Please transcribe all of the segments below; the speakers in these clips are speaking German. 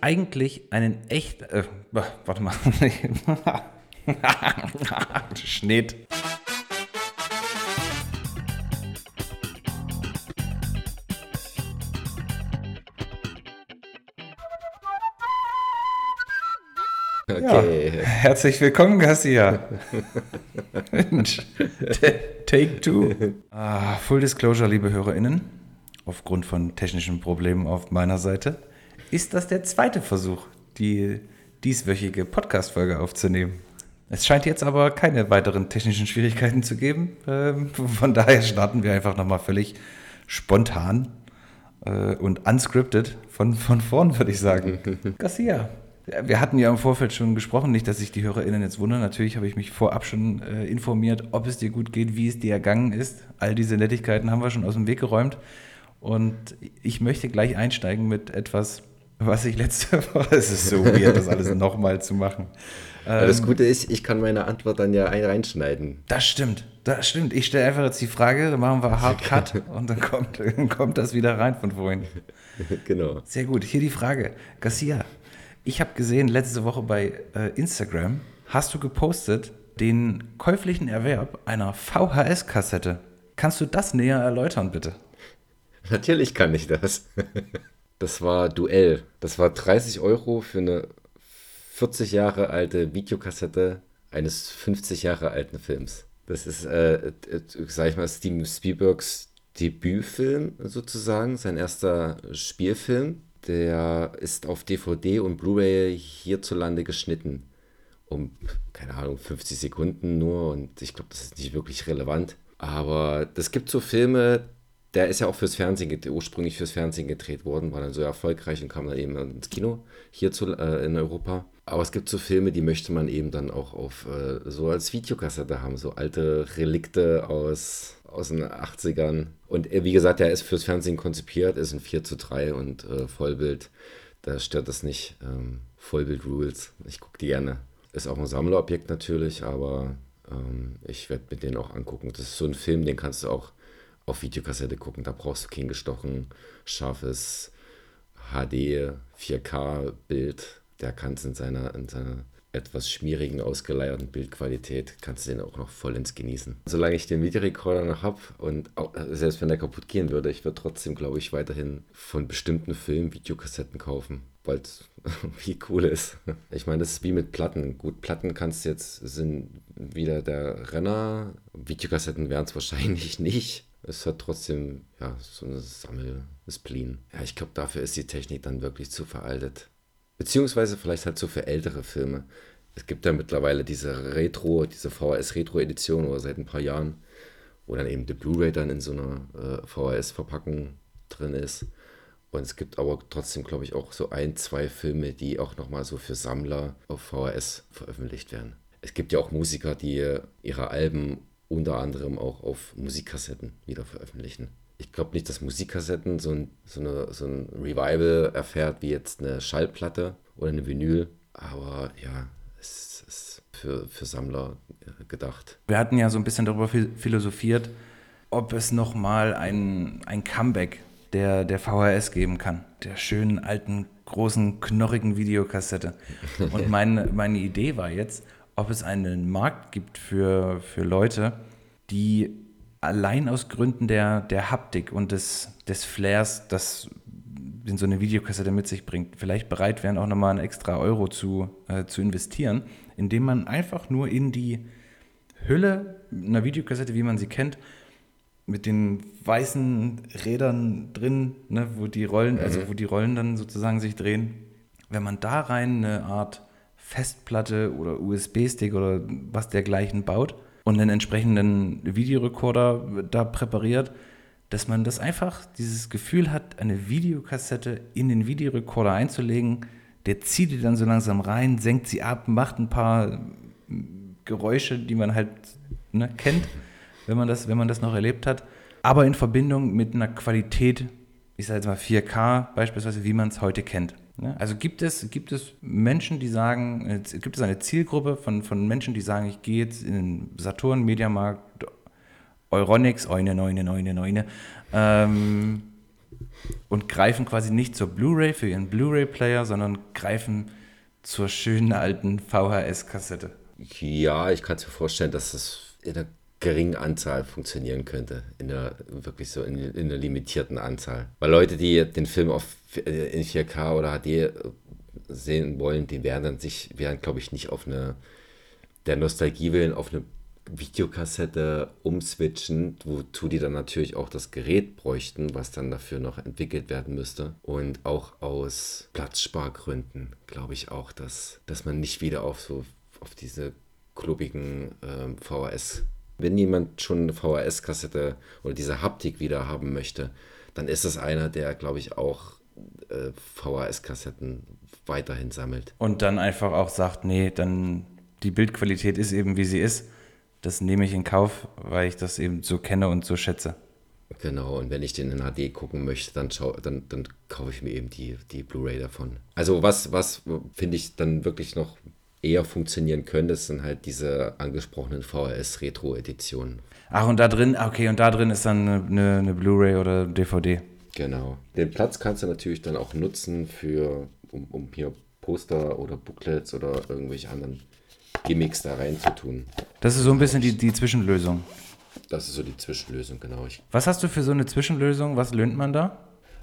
eigentlich einen echt. Äh, warte mal. Schnitt. Okay. Ja, herzlich willkommen, Garcia. Take two. Ah, Full Disclosure, liebe HörerInnen, aufgrund von technischen Problemen auf meiner Seite ist das der zweite Versuch, die dieswöchige Podcast-Folge aufzunehmen. Es scheint jetzt aber keine weiteren technischen Schwierigkeiten zu geben. Ähm, von daher starten wir einfach nochmal völlig spontan äh, und unscripted von, von vorn, würde ich sagen. Garcia. Wir hatten ja im Vorfeld schon gesprochen, nicht, dass sich die HörerInnen jetzt wundern. Natürlich habe ich mich vorab schon äh, informiert, ob es dir gut geht, wie es dir ergangen ist. All diese Nettigkeiten haben wir schon aus dem Weg geräumt. Und ich möchte gleich einsteigen mit etwas, was ich letzte Woche, es ist so weird, das alles nochmal zu machen. Ähm, das Gute ist, ich kann meine Antwort dann ja reinschneiden. Das stimmt, das stimmt. Ich stelle einfach jetzt die Frage, dann machen wir Hard Cut und dann kommt, dann kommt das wieder rein von vorhin. Genau. Sehr gut. Hier die Frage. Garcia, ich habe gesehen, letzte Woche bei äh, Instagram hast du gepostet den käuflichen Erwerb einer VHS-Kassette. Kannst du das näher erläutern, bitte? Natürlich kann ich das. Das war Duell. Das war 30 Euro für eine 40 Jahre alte Videokassette eines 50 Jahre alten Films. Das ist, äh, äh, sag ich mal, Steven Spielbergs Debütfilm sozusagen, sein erster Spielfilm. Der ist auf DVD und Blu-ray hierzulande geschnitten. Um, keine Ahnung, 50 Sekunden nur und ich glaube, das ist nicht wirklich relevant. Aber es gibt so Filme, der ist ja auch fürs Fernsehen, ursprünglich fürs Fernsehen gedreht worden, war dann so erfolgreich und kam dann eben ins Kino hier zu, äh, in Europa. Aber es gibt so Filme, die möchte man eben dann auch auf äh, so als Videokassette haben, so alte Relikte aus, aus den 80ern. Und äh, wie gesagt, der ist fürs Fernsehen konzipiert, ist ein 4 zu 3 und äh, Vollbild. Da stört das nicht. Ähm, Vollbild Rules. Ich gucke die gerne. Ist auch ein Sammlerobjekt natürlich, aber ähm, ich werde mir den auch angucken. Das ist so ein Film, den kannst du auch auf Videokassette gucken. Da brauchst du kein gestochen, scharfes HD 4K-Bild. Der kann es in seiner, in seiner etwas schmierigen, ausgeleierten Bildqualität, kannst du den auch noch vollends genießen. Solange ich den Videorekorder noch habe und auch, selbst wenn der kaputt gehen würde, ich würde trotzdem, glaube ich, weiterhin von bestimmten Filmen Videokassetten kaufen, weil es wie cool ist. Ich meine, das ist wie mit Platten. Gut, Platten kannst du jetzt, sind wieder der Renner. Videokassetten wären es wahrscheinlich nicht es hat trotzdem ja, so eine Sammel-Spleen. Ja, ich glaube, dafür ist die Technik dann wirklich zu veraltet. Beziehungsweise vielleicht halt so für ältere Filme. Es gibt ja mittlerweile diese Retro, diese VHS-Retro-Edition oder seit ein paar Jahren, wo dann eben die Blu-ray dann in so einer äh, VHS-Verpackung drin ist. Und es gibt aber trotzdem, glaube ich, auch so ein, zwei Filme, die auch nochmal so für Sammler auf VHS veröffentlicht werden. Es gibt ja auch Musiker, die ihre Alben unter anderem auch auf Musikkassetten wieder veröffentlichen. Ich glaube nicht, dass Musikkassetten so ein, so, eine, so ein Revival erfährt wie jetzt eine Schallplatte oder eine Vinyl, aber ja, es ist für, für Sammler äh, gedacht. Wir hatten ja so ein bisschen darüber philosophiert, ob es nochmal ein, ein Comeback der, der VHS geben kann, der schönen alten, großen, knorrigen Videokassette. Und meine, meine Idee war jetzt, ob es einen Markt gibt für, für Leute, die allein aus Gründen der, der Haptik und des, des Flairs, das in so eine Videokassette mit sich bringt, vielleicht bereit wären, auch nochmal einen extra Euro zu, äh, zu investieren, indem man einfach nur in die Hülle einer Videokassette, wie man sie kennt, mit den weißen Rädern drin, ne, wo die Rollen, also mhm. wo die Rollen dann sozusagen sich drehen, wenn man da rein eine Art Festplatte oder USB-Stick oder was dergleichen baut und einen entsprechenden Videorekorder da präpariert, dass man das einfach, dieses Gefühl hat, eine Videokassette in den Videorekorder einzulegen, der zieht die dann so langsam rein, senkt sie ab, macht ein paar Geräusche, die man halt ne, kennt, wenn man, das, wenn man das noch erlebt hat, aber in Verbindung mit einer Qualität, ich sage jetzt mal 4K beispielsweise, wie man es heute kennt. Ne? Also gibt es, gibt es Menschen, die sagen, äh, gibt es eine Zielgruppe von, von Menschen, die sagen, ich gehe jetzt in den Saturn, Mediamarkt, Euronics, Eune, Neune, Neune, Neune, ähm, und greifen quasi nicht zur Blu-ray für ihren Blu-ray-Player, sondern greifen zur schönen alten VHS-Kassette. Ja, ich kann es mir vorstellen, dass das in einer geringen Anzahl funktionieren könnte. In der wirklich so in, in einer limitierten Anzahl. Weil Leute, die den Film auf, äh, in 4K oder HD sehen wollen, die werden dann sich, werden, glaube ich, nicht auf eine der Nostalgie willen auf eine Videokassette umswitchen, wozu die dann natürlich auch das Gerät bräuchten, was dann dafür noch entwickelt werden müsste. Und auch aus Platzspargründen glaube ich auch, dass, dass man nicht wieder auf so auf diese klubbigen ähm, VHS. Wenn jemand schon eine VHS-Kassette oder diese Haptik wieder haben möchte, dann ist es einer, der, glaube ich, auch äh, VHS-Kassetten weiterhin sammelt. Und dann einfach auch sagt, nee, dann die Bildqualität ist eben, wie sie ist. Das nehme ich in Kauf, weil ich das eben so kenne und so schätze. Genau, und wenn ich den in HD gucken möchte, dann, schau, dann, dann kaufe ich mir eben die, die Blu-ray davon. Also was, was finde ich dann wirklich noch eher funktionieren könnte, sind halt diese angesprochenen VHS-Retro-Editionen. Ach, und da drin, okay, und da drin ist dann eine, eine, eine Blu-ray oder DVD. Genau. Den Platz kannst du natürlich dann auch nutzen für, um, um hier Poster oder Booklets oder irgendwelche anderen Gimmicks da reinzutun. Das ist so ein bisschen die, die Zwischenlösung. Das ist so die Zwischenlösung, genau. Ich Was hast du für so eine Zwischenlösung? Was löhnt man da?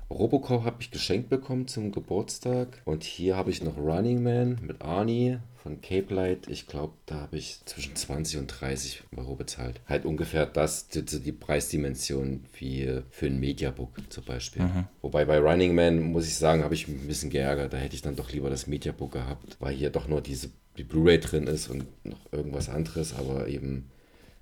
Robocop habe ich geschenkt bekommen zum Geburtstag. Und hier habe ich noch Running Man mit Arnie von Cape Light. Ich glaube, da habe ich zwischen 20 und 30 Euro bezahlt. Halt ungefähr das, die, die Preisdimension wie für ein Mediabook zum Beispiel. Mhm. Wobei bei Running Man, muss ich sagen, habe ich mich ein bisschen geärgert. Da hätte ich dann doch lieber das Mediabook gehabt, weil hier doch nur diese die Blu-ray drin ist und noch irgendwas anderes, aber eben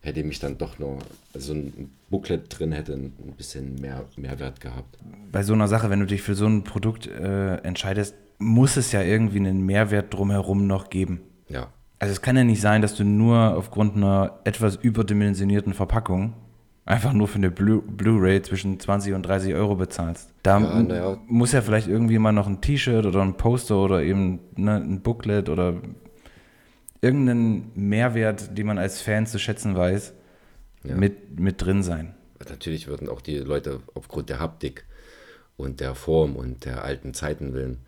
hätte mich dann doch nur, also ein Booklet drin hätte ein bisschen mehr Mehrwert gehabt. Bei so einer Sache, wenn du dich für so ein Produkt äh, entscheidest, muss es ja irgendwie einen Mehrwert drumherum noch geben. Ja. Also es kann ja nicht sein, dass du nur aufgrund einer etwas überdimensionierten Verpackung einfach nur für eine Blu- Blu-ray zwischen 20 und 30 Euro bezahlst. Da Ja, ja. muss ja vielleicht irgendwie mal noch ein T-Shirt oder ein Poster oder eben ne, ein Booklet oder irgendeinen Mehrwert, den man als Fan zu schätzen weiß, Ja. mit, mit drin sein. Natürlich würden auch die Leute aufgrund der Haptik und der Form und der alten Zeiten willen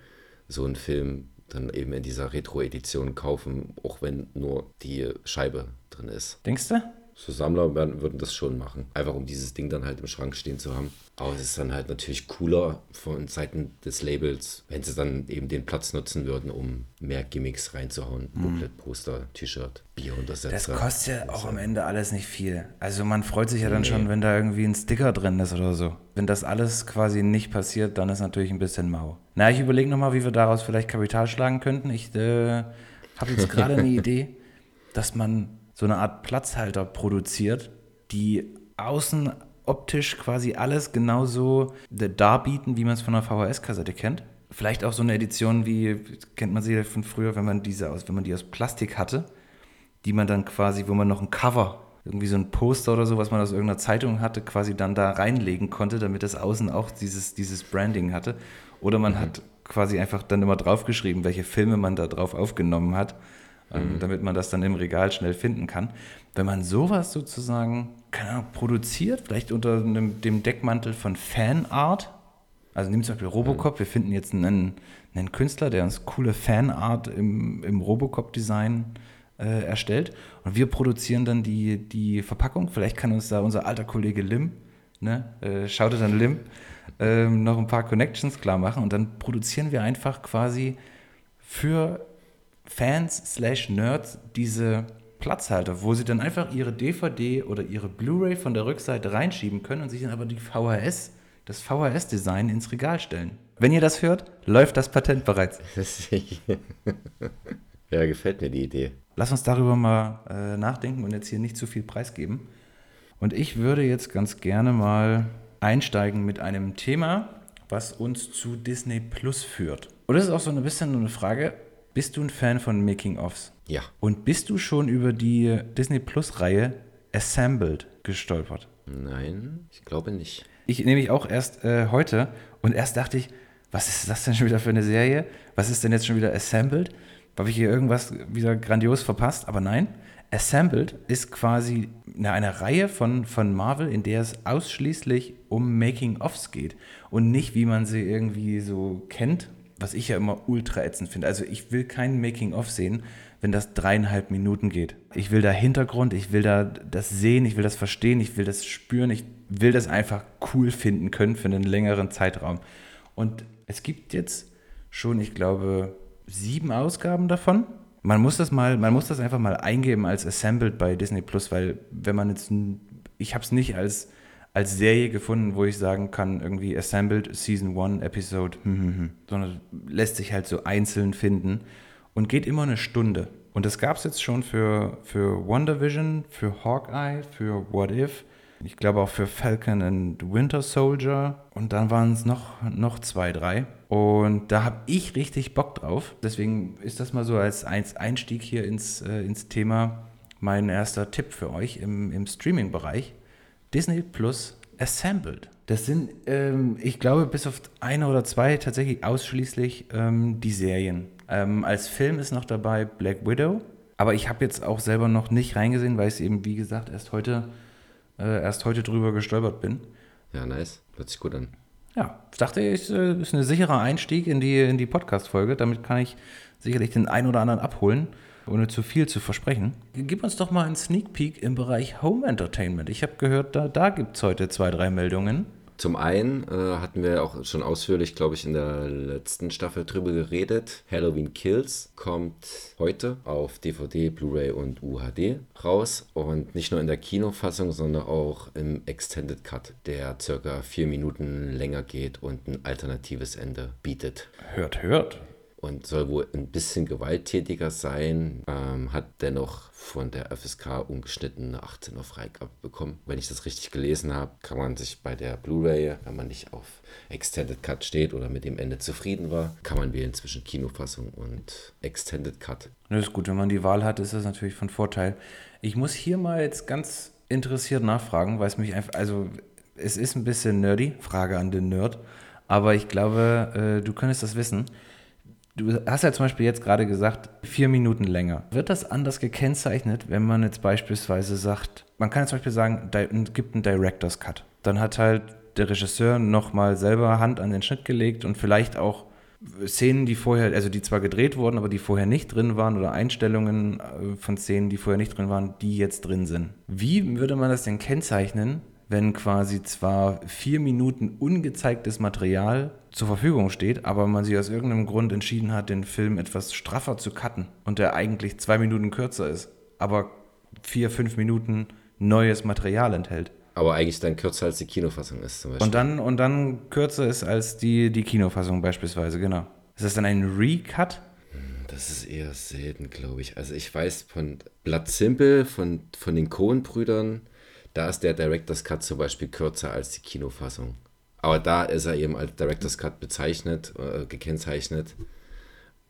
so einen Film dann eben in dieser Retro-Edition kaufen, auch wenn nur die Scheibe drin ist. Denkst du? So Sammler werden, würden das schon machen. Einfach um dieses Ding dann halt im Schrank stehen zu haben. Aber es ist dann halt natürlich cooler von Seiten des Labels, wenn sie dann eben den Platz nutzen würden, um mehr Gimmicks reinzuhauen. Booklet, Poster, T-Shirt, Bieruntersetzer. Das kostet ja auch am Ende alles nicht viel. Also man freut sich ja dann schon, wenn da irgendwie ein Sticker drin ist oder so. Wenn das alles quasi nicht passiert, dann ist natürlich ein bisschen mau. Na, ich überlege nochmal, wie wir daraus vielleicht Kapital schlagen könnten. Ich äh, habe jetzt gerade eine Idee, dass man so eine Art Platzhalter produziert, die außen optisch quasi alles genauso darbieten, wie man es von einer VHS-Kassette kennt. Vielleicht auch so eine Edition wie, kennt man sie ja von früher, wenn man diese aus, wenn man die aus Plastik hatte, die man dann quasi, wo man noch ein Cover, irgendwie so ein Poster oder so, was man aus irgendeiner Zeitung hatte, quasi dann da reinlegen konnte, damit das außen auch dieses, dieses Branding hatte. Oder man hat quasi einfach dann immer draufgeschrieben, welche Filme man da drauf aufgenommen hat, ähm, damit man das dann im Regal schnell finden kann. Wenn man sowas sozusagen, keine Ahnung, produziert, vielleicht unter einem, dem Deckmantel von Fanart, also nimm zum Beispiel Robocop, wir finden jetzt einen, einen Künstler, der uns coole Fanart im, im Robocop-Design äh, erstellt und wir produzieren dann die, die Verpackung. Vielleicht kann uns da unser alter Kollege Lim, ne, äh, schaut dann Lim, ähm, noch ein paar Connections klar machen und dann produzieren wir einfach quasi für Fans slash Nerds diese Platzhalter, wo sie dann einfach ihre DVD oder ihre Blu-ray von der Rückseite reinschieben können und sich dann aber die VHS, das VHS-Design ins Regal stellen. Wenn ihr das hört, läuft das Patent bereits. ja, gefällt mir die Idee. Lass uns darüber mal äh, nachdenken und jetzt hier nicht zu viel preisgeben. Und ich würde jetzt ganz gerne mal einsteigen mit einem Thema, was uns zu Disney Plus führt. Und das ist auch so ein bisschen eine Frage, bist du ein Fan von Making-ofs? Ja. Und bist du schon über die Disney Plus-Reihe Assembled gestolpert? Nein, ich glaube nicht. Ich nämlich auch erst äh, heute und erst dachte ich, was ist das denn schon wieder für eine Serie? Was ist denn jetzt schon wieder Assembled? Habe ich hier irgendwas wieder grandios verpasst? Aber nein, Assembled ist quasi eine, eine Reihe von, von Marvel, in der es ausschließlich um Making-ofs geht und nicht, wie man sie irgendwie so kennt, was ich ja immer ultra ätzend finde. Also ich will kein Making-of sehen, wenn das dreieinhalb Minuten geht. Ich will da Hintergrund, ich will da das sehen, ich will das verstehen, ich will das spüren, ich will das einfach cool finden können für einen längeren Zeitraum. Und es gibt jetzt schon, ich glaube, sieben Ausgaben davon. Man muss das mal, man muss das einfach mal eingeben als Assembled bei Disney Plus, weil wenn man jetzt, ich habe es nicht als, als Serie gefunden, wo ich sagen kann, irgendwie Assembled Season 1 Episode, hm, hm, hm, sondern lässt sich halt so einzeln finden und geht immer eine Stunde. Und das gab es jetzt schon für, für WandaVision, für Hawkeye, für What If, ich glaube auch für Falcon and Winter Soldier und dann waren es noch, noch zwei, drei. Und da habe ich richtig Bock drauf. Deswegen ist das mal so als Einstieg hier ins, äh, ins Thema mein erster Tipp für euch im, im Streaming-Bereich. Disney Plus Assembled. Das sind, ähm, ich glaube, bis auf eine oder zwei tatsächlich ausschließlich ähm, die Serien. Ähm, als Film ist noch dabei Black Widow. Aber ich habe jetzt auch selber noch nicht reingesehen, weil ich es eben, wie gesagt, erst heute, äh, erst heute drüber gestolpert bin. Ja, nice. Hört sich gut an. Ja, ich dachte, es äh, ist ein sicherer Einstieg in die, in die Podcast-Folge. Damit kann ich sicherlich den einen oder anderen abholen, ohne zu viel zu versprechen. Gib uns doch mal einen Sneak Peek im Bereich Home Entertainment. Ich habe gehört, da, da gibt es heute zwei, drei Meldungen. Zum einen äh, hatten wir auch schon ausführlich, glaube ich, in der letzten Staffel drüber geredet. Halloween Kills kommt heute auf DVD, Blu-ray und UHD raus. Und nicht nur in der Kinofassung, sondern auch im Extended Cut, der circa vier Minuten länger geht und ein alternatives Ende bietet. Hört, hört und soll wohl ein bisschen gewalttätiger sein, ähm, hat dennoch von der FSK ungeschnittene 18er Freigabe bekommen. Wenn ich das richtig gelesen habe, kann man sich bei der Blu-ray, wenn man nicht auf Extended Cut steht oder mit dem Ende zufrieden war, kann man wählen zwischen Kinofassung und Extended Cut. Das ist gut, wenn man die Wahl hat, ist das natürlich von Vorteil. Ich muss hier mal jetzt ganz interessiert nachfragen, weil es mich einfach, also es ist ein bisschen nerdy, Frage an den Nerd, aber ich glaube, äh, du könntest das wissen. Du hast ja zum Beispiel jetzt gerade gesagt, vier Minuten länger. Wird das anders gekennzeichnet, wenn man jetzt beispielsweise sagt, man kann jetzt zum Beispiel sagen, gibt einen Director's Cut. Dann hat halt der Regisseur nochmal selber Hand an den Schnitt gelegt und vielleicht auch Szenen, die vorher, also die zwar gedreht wurden, aber die vorher nicht drin waren oder Einstellungen äh, von Szenen, die vorher nicht drin waren, die jetzt drin sind. Wie würde man das denn kennzeichnen, wenn quasi zwar vier Minuten ungezeigtes Material zur Verfügung steht, aber man sich aus irgendeinem Grund entschieden hat, den Film etwas straffer zu cutten und der eigentlich zwei Minuten kürzer ist, aber vier, fünf Minuten neues Material enthält. Aber eigentlich dann kürzer als die Kinofassung ist zum Beispiel. Und dann, und dann kürzer ist als die, die Kinofassung beispielsweise, genau. Ist das dann ein Recut? Das ist eher selten, glaube ich. Also ich weiß von Blood Simple, von, von den Cohen-Brüdern, da ist der Director's Cut zum Beispiel kürzer als die Kinofassung. Aber da ist er eben als Director's Cut bezeichnet, äh, gekennzeichnet.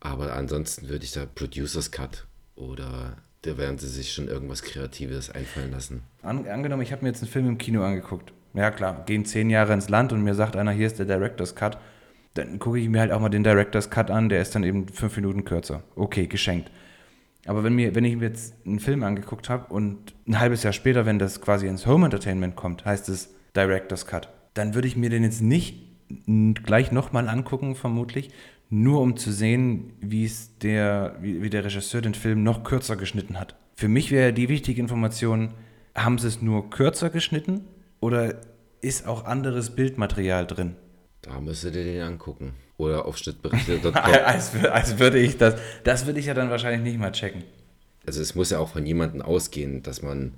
Aber ansonsten würde ich da Producer's Cut oder da werden sie sich schon irgendwas Kreatives einfallen lassen. An, angenommen, ich habe mir jetzt einen Film im Kino angeguckt. Ja klar, gehen zehn Jahre ins Land und mir sagt einer, hier ist der Director's Cut. Dann gucke ich mir halt auch mal den Director's Cut an, der ist dann eben fünf Minuten kürzer. Okay, geschenkt. Aber wenn, mir, wenn ich mir jetzt einen Film angeguckt habe und ein halbes Jahr später, wenn das quasi ins Home Entertainment kommt, heißt es Director's Cut, dann würde ich mir den jetzt nicht gleich nochmal angucken, vermutlich, nur um zu sehen, wie es der, wie, wie der Regisseur den Film noch kürzer geschnitten hat. Für mich wäre die wichtige Information, haben sie es nur kürzer geschnitten oder ist auch anderes Bildmaterial drin? Da müsst ihr den angucken. Oder auf Schnittberichte.com. als, als würde ich das, das würde ich ja dann wahrscheinlich nicht mal checken. Also es muss ja auch von jemandem ausgehen, dass man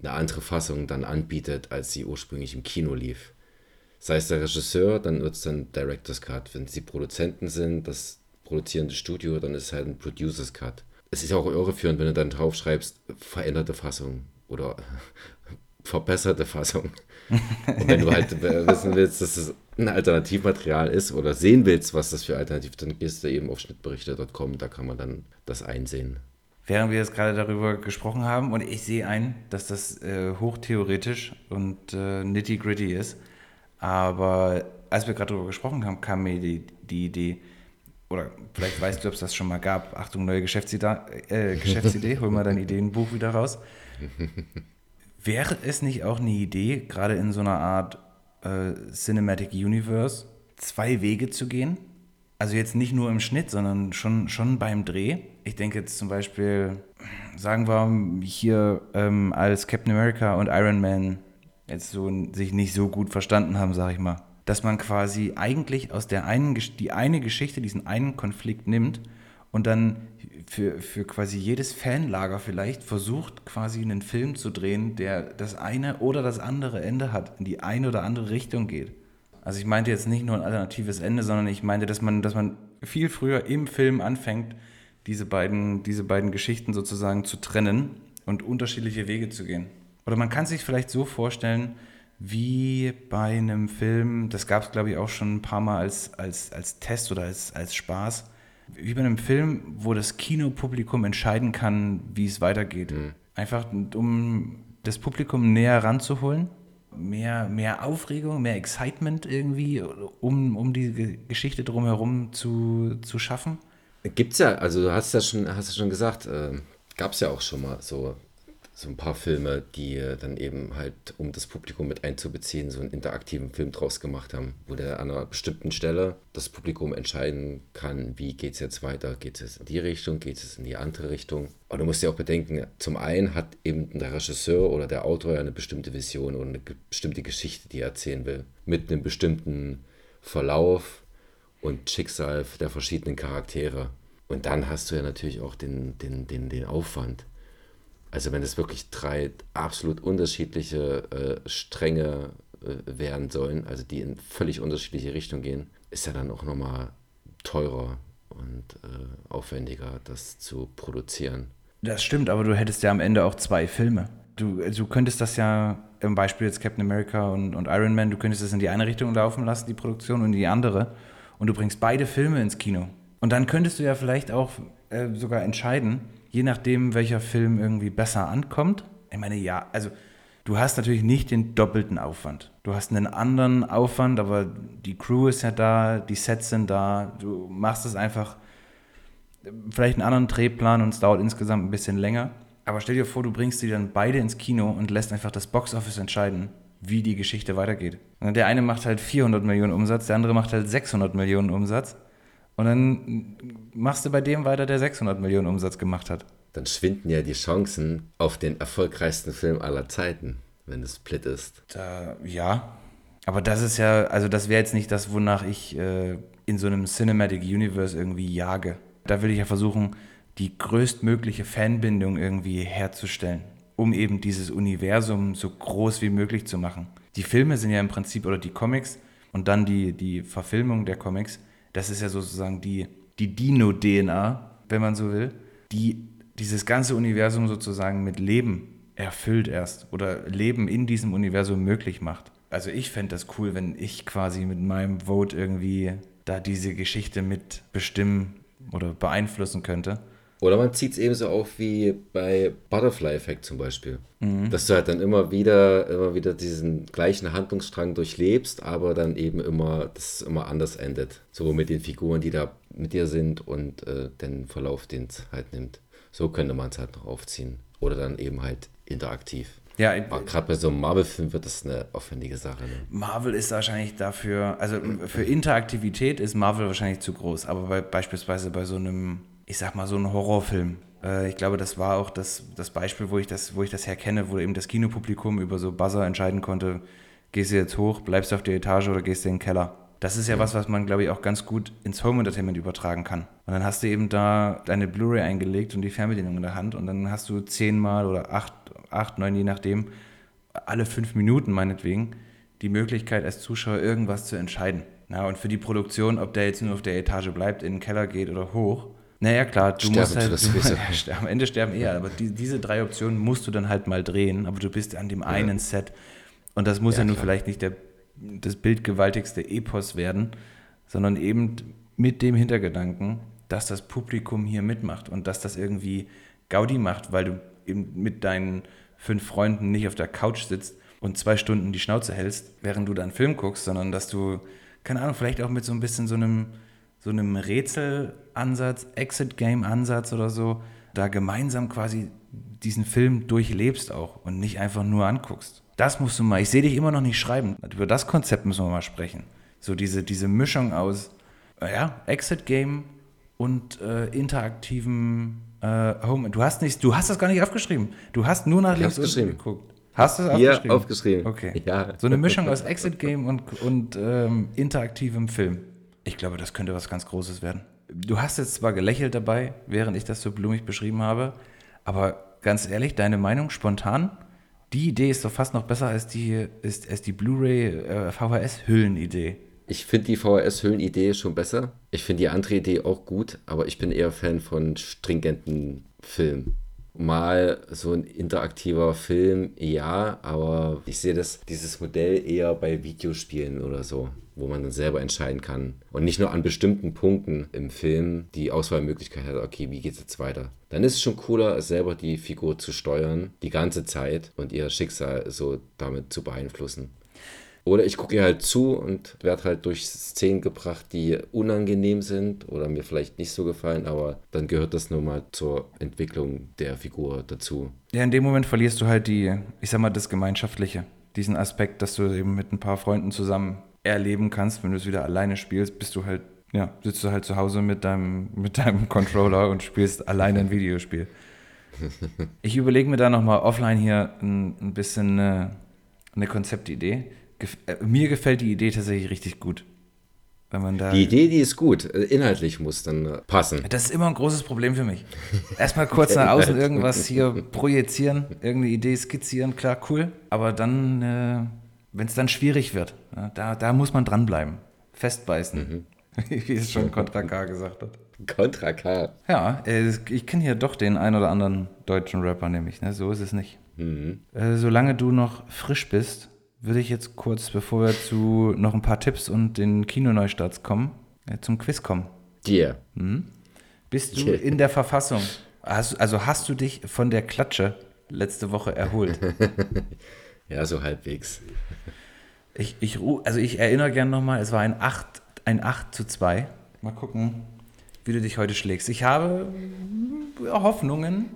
eine andere Fassung dann anbietet, als sie ursprünglich im Kino lief. Sei es der Regisseur, dann wird es dann Director's Cut. Wenn es die Produzenten sind, das produzierende Studio, dann ist es halt ein Producer's Cut. Es ist auch irreführend, wenn du dann draufschreibst, veränderte Fassung oder verbesserte Fassung. Und wenn du halt wissen willst, dass es ein Alternativmaterial ist oder sehen willst, was das für Alternativ, dann gehst du eben auf schnittberichte.com, da kann man dann das einsehen. Während wir jetzt gerade darüber gesprochen haben und ich sehe ein, dass das äh, hochtheoretisch und äh, nitty-gritty ist, aber als wir gerade darüber gesprochen haben, kam mir die, die Idee, oder vielleicht weißt du, ob es das schon mal gab. Achtung, neue Geschäftsidee, äh, Geschäftsidee hol mal dein Ideenbuch wieder raus. Wäre es nicht auch eine Idee, gerade in so einer Art äh, Cinematic Universe, zwei Wege zu gehen? Also jetzt nicht nur im Schnitt, sondern schon, schon beim Dreh. Ich denke jetzt zum Beispiel, sagen wir hier, ähm, als Captain America und Iron Man jetzt so sich nicht so gut verstanden haben, sag ich mal dass man quasi eigentlich aus der einen, die eine Geschichte, diesen einen Konflikt nimmt und dann für, für quasi jedes Fanlager vielleicht versucht, quasi einen Film zu drehen, der das eine oder das andere Ende hat, in die eine oder andere Richtung geht. Also ich meinte jetzt nicht nur ein alternatives Ende, sondern ich meinte, dass man, dass man viel früher im Film anfängt, diese beiden, diese beiden Geschichten sozusagen zu trennen und unterschiedliche Wege zu gehen. Oder man kann sich vielleicht so vorstellen, wie bei einem Film, das gab es glaube ich auch schon ein paar Mal als, als, als Test oder als, als Spaß, wie bei einem Film, wo das Kinopublikum entscheiden kann, wie es weitergeht. Mhm. Einfach um das Publikum näher ranzuholen, mehr, mehr Aufregung, mehr Excitement irgendwie, um, um die Geschichte drumherum zu, zu schaffen. Gibt es ja, also du hast ja schon, hast ja schon gesagt, äh, gab es ja auch schon mal so so ein paar Filme, die dann eben halt, um das Publikum mit einzubeziehen, so einen interaktiven Film draus gemacht haben, wo der an einer bestimmten Stelle das Publikum entscheiden kann, wie geht es jetzt weiter, geht es in die Richtung, geht es in die andere Richtung. Aber du musst ja auch bedenken, zum einen hat eben der Regisseur oder der Autor ja eine bestimmte Vision oder eine bestimmte Geschichte, die er erzählen will, mit einem bestimmten Verlauf und Schicksal der verschiedenen Charaktere. Und dann hast du ja natürlich auch den, den, den, den Aufwand also wenn es wirklich drei absolut unterschiedliche äh, Stränge äh, werden sollen, also die in völlig unterschiedliche Richtungen gehen, ist ja dann auch nochmal teurer und äh, aufwendiger, das zu produzieren. Das stimmt, aber du hättest ja am Ende auch zwei Filme. Du, du könntest das ja, im Beispiel jetzt Captain America und, und Iron Man, du könntest das in die eine Richtung laufen lassen, die Produktion, und in die andere. Und du bringst beide Filme ins Kino. Und dann könntest du ja vielleicht auch äh, sogar entscheiden, je nachdem, welcher Film irgendwie besser ankommt. Ich meine, ja, also du hast natürlich nicht den doppelten Aufwand. Du hast einen anderen Aufwand, aber die Crew ist ja da, die Sets sind da. Du machst es einfach vielleicht einen anderen Drehplan und es dauert insgesamt ein bisschen länger. Aber stell dir vor, du bringst die dann beide ins Kino und lässt einfach das Boxoffice entscheiden, wie die Geschichte weitergeht. Und der eine macht halt 400 Millionen Umsatz, der andere macht halt 600 Millionen Umsatz. Und dann machst du bei dem weiter, der 600 Millionen Umsatz gemacht hat. Dann schwinden ja die Chancen auf den erfolgreichsten Film aller Zeiten, wenn es Split ist. Da, ja, aber das ist ja, also das wäre jetzt nicht das, wonach ich äh, in so einem Cinematic Universe irgendwie jage. Da will ich ja versuchen, die größtmögliche Fanbindung irgendwie herzustellen, um eben dieses Universum so groß wie möglich zu machen. Die Filme sind ja im Prinzip, oder die Comics und dann die, die Verfilmung der Comics, das ist ja sozusagen die, die Dino-DNA, wenn man so will, die dieses ganze Universum sozusagen mit Leben erfüllt erst oder Leben in diesem Universum möglich macht. Also ich fände das cool, wenn ich quasi mit meinem Vote irgendwie da diese Geschichte mit bestimmen oder beeinflussen könnte. Oder man zieht es ebenso auf wie bei Butterfly Effect zum Beispiel. Mhm. Dass du halt dann immer wieder, immer wieder diesen gleichen Handlungsstrang durchlebst, aber dann eben immer, das immer anders endet. So mit den Figuren, die da mit dir sind und äh, den Verlauf, den es halt nimmt. So könnte man es halt noch aufziehen. Oder dann eben halt interaktiv. Ja, gerade bei so einem Marvel-Film wird das eine aufwendige Sache. Ne? Marvel ist wahrscheinlich dafür, also für Interaktivität ist Marvel wahrscheinlich zu groß, aber bei, beispielsweise bei so einem ich sag mal, so ein Horrorfilm. Äh, ich glaube, das war auch das, das Beispiel, wo ich das, wo ich das herkenne, wo eben das Kinopublikum über so Buzzer entscheiden konnte, gehst du jetzt hoch, bleibst du auf der Etage oder gehst du in den Keller. Das ist ja was, was man, glaube ich, auch ganz gut ins Home Entertainment übertragen kann. Und dann hast du eben da deine Blu-ray eingelegt und die Fernbedienung in der Hand und dann hast du zehnmal oder acht, acht, neun, je nachdem, alle fünf Minuten meinetwegen, die Möglichkeit als Zuschauer irgendwas zu entscheiden. Na, und für die Produktion, ob der jetzt nur auf der Etage bleibt, in den Keller geht oder hoch, naja, klar, du sterben musst halt, du, am Ende sterben eher, aber die, diese drei Optionen musst du dann halt mal drehen, aber du bist an dem einen Set und das muss ja, ja nun vielleicht nicht der, das bildgewaltigste Epos werden, sondern eben mit dem Hintergedanken, dass das Publikum hier mitmacht und dass das irgendwie Gaudi macht, weil du eben mit deinen fünf Freunden nicht auf der Couch sitzt und zwei Stunden die Schnauze hältst, während du dann Film guckst, sondern dass du, keine Ahnung, vielleicht auch mit so ein bisschen so einem so einem Rätselansatz, Exit-Game-Ansatz oder so, da gemeinsam quasi diesen Film durchlebst auch und nicht einfach nur anguckst. Das musst du mal, ich sehe dich immer noch nicht schreiben. Über das Konzept müssen wir mal sprechen. So diese, diese Mischung aus ja, Exit-Game und äh, interaktivem äh, Home. Du hast nicht, du hast das gar nicht aufgeschrieben. Du hast nur nach links unten geguckt. Hast du es aufgeschrieben? Ja, aufgeschrieben. Okay. Ja. So eine Mischung aus Exit-Game und, und ähm, interaktivem Film. Ich glaube, das könnte was ganz Großes werden. Du hast jetzt zwar gelächelt dabei, während ich das so blumig beschrieben habe, aber ganz ehrlich, deine Meinung spontan, die Idee ist doch fast noch besser als die, ist, als die Blu-ray äh. Ich finde die VHS-Hüllen-Idee schon besser. Ich finde die andere Idee auch gut, aber ich bin eher Fan von stringenten Filmen. Mal so ein interaktiver Film, ja, aber ich sehe das, dieses Modell eher bei Videospielen oder so, wo man dann selber entscheiden kann. Und nicht nur an bestimmten Punkten im Film die Auswahlmöglichkeit hat, okay, wie geht es jetzt weiter? Dann ist es schon cooler, selber die Figur zu steuern, die ganze Zeit und ihr Schicksal so damit zu beeinflussen. Oder ich gucke ihr halt zu und werde halt durch Szenen gebracht, die unangenehm sind oder mir vielleicht nicht so gefallen, aber dann gehört das nun mal zur Entwicklung der Figur dazu. Ja, in dem Moment verlierst du halt die, ich sag mal, das Gemeinschaftliche. Diesen Aspekt, dass du eben mit ein paar Freunden zusammen erleben kannst. Wenn du es wieder alleine spielst, bist du halt, ja, sitzt du halt zu Hause mit deinem, mit deinem Controller und spielst alleine ein Videospiel. Ich überlege mir da nochmal offline hier ein, ein bisschen eine, eine Konzeptidee äh, mir gefällt die Idee tatsächlich richtig gut. Wenn man da die Idee, die ist gut. Inhaltlich muss dann äh, passen. Das ist immer ein großes Problem für mich. Erstmal kurz nach außen irgendwas hier projizieren, irgendeine Idee skizzieren, klar, cool. Aber dann, äh, wenn es dann schwierig wird, da, da muss man dranbleiben. Festbeißen. Mhm. Wie es schon Contra K gesagt hat. Contra K. Ja, ich kenne hier doch den ein oder anderen deutschen Rapper nämlich. Ne? So ist es nicht. Mhm. solange du noch frisch bist, würde ich jetzt kurz, bevor wir zu noch ein paar Tipps und den Kinoneustarts kommen, äh, zum Quiz kommen. Dir. Yeah. Hm? Bist du yeah. in der Verfassung? Hast, also hast du dich von der Klatsche letzte Woche erholt? ja, so halbwegs. Ich, ich, also ich erinnere gerne nochmal, es war ein 8, ein 8 zu 2. Mal gucken, wie du dich heute schlägst. Ich habe Hoffnungen,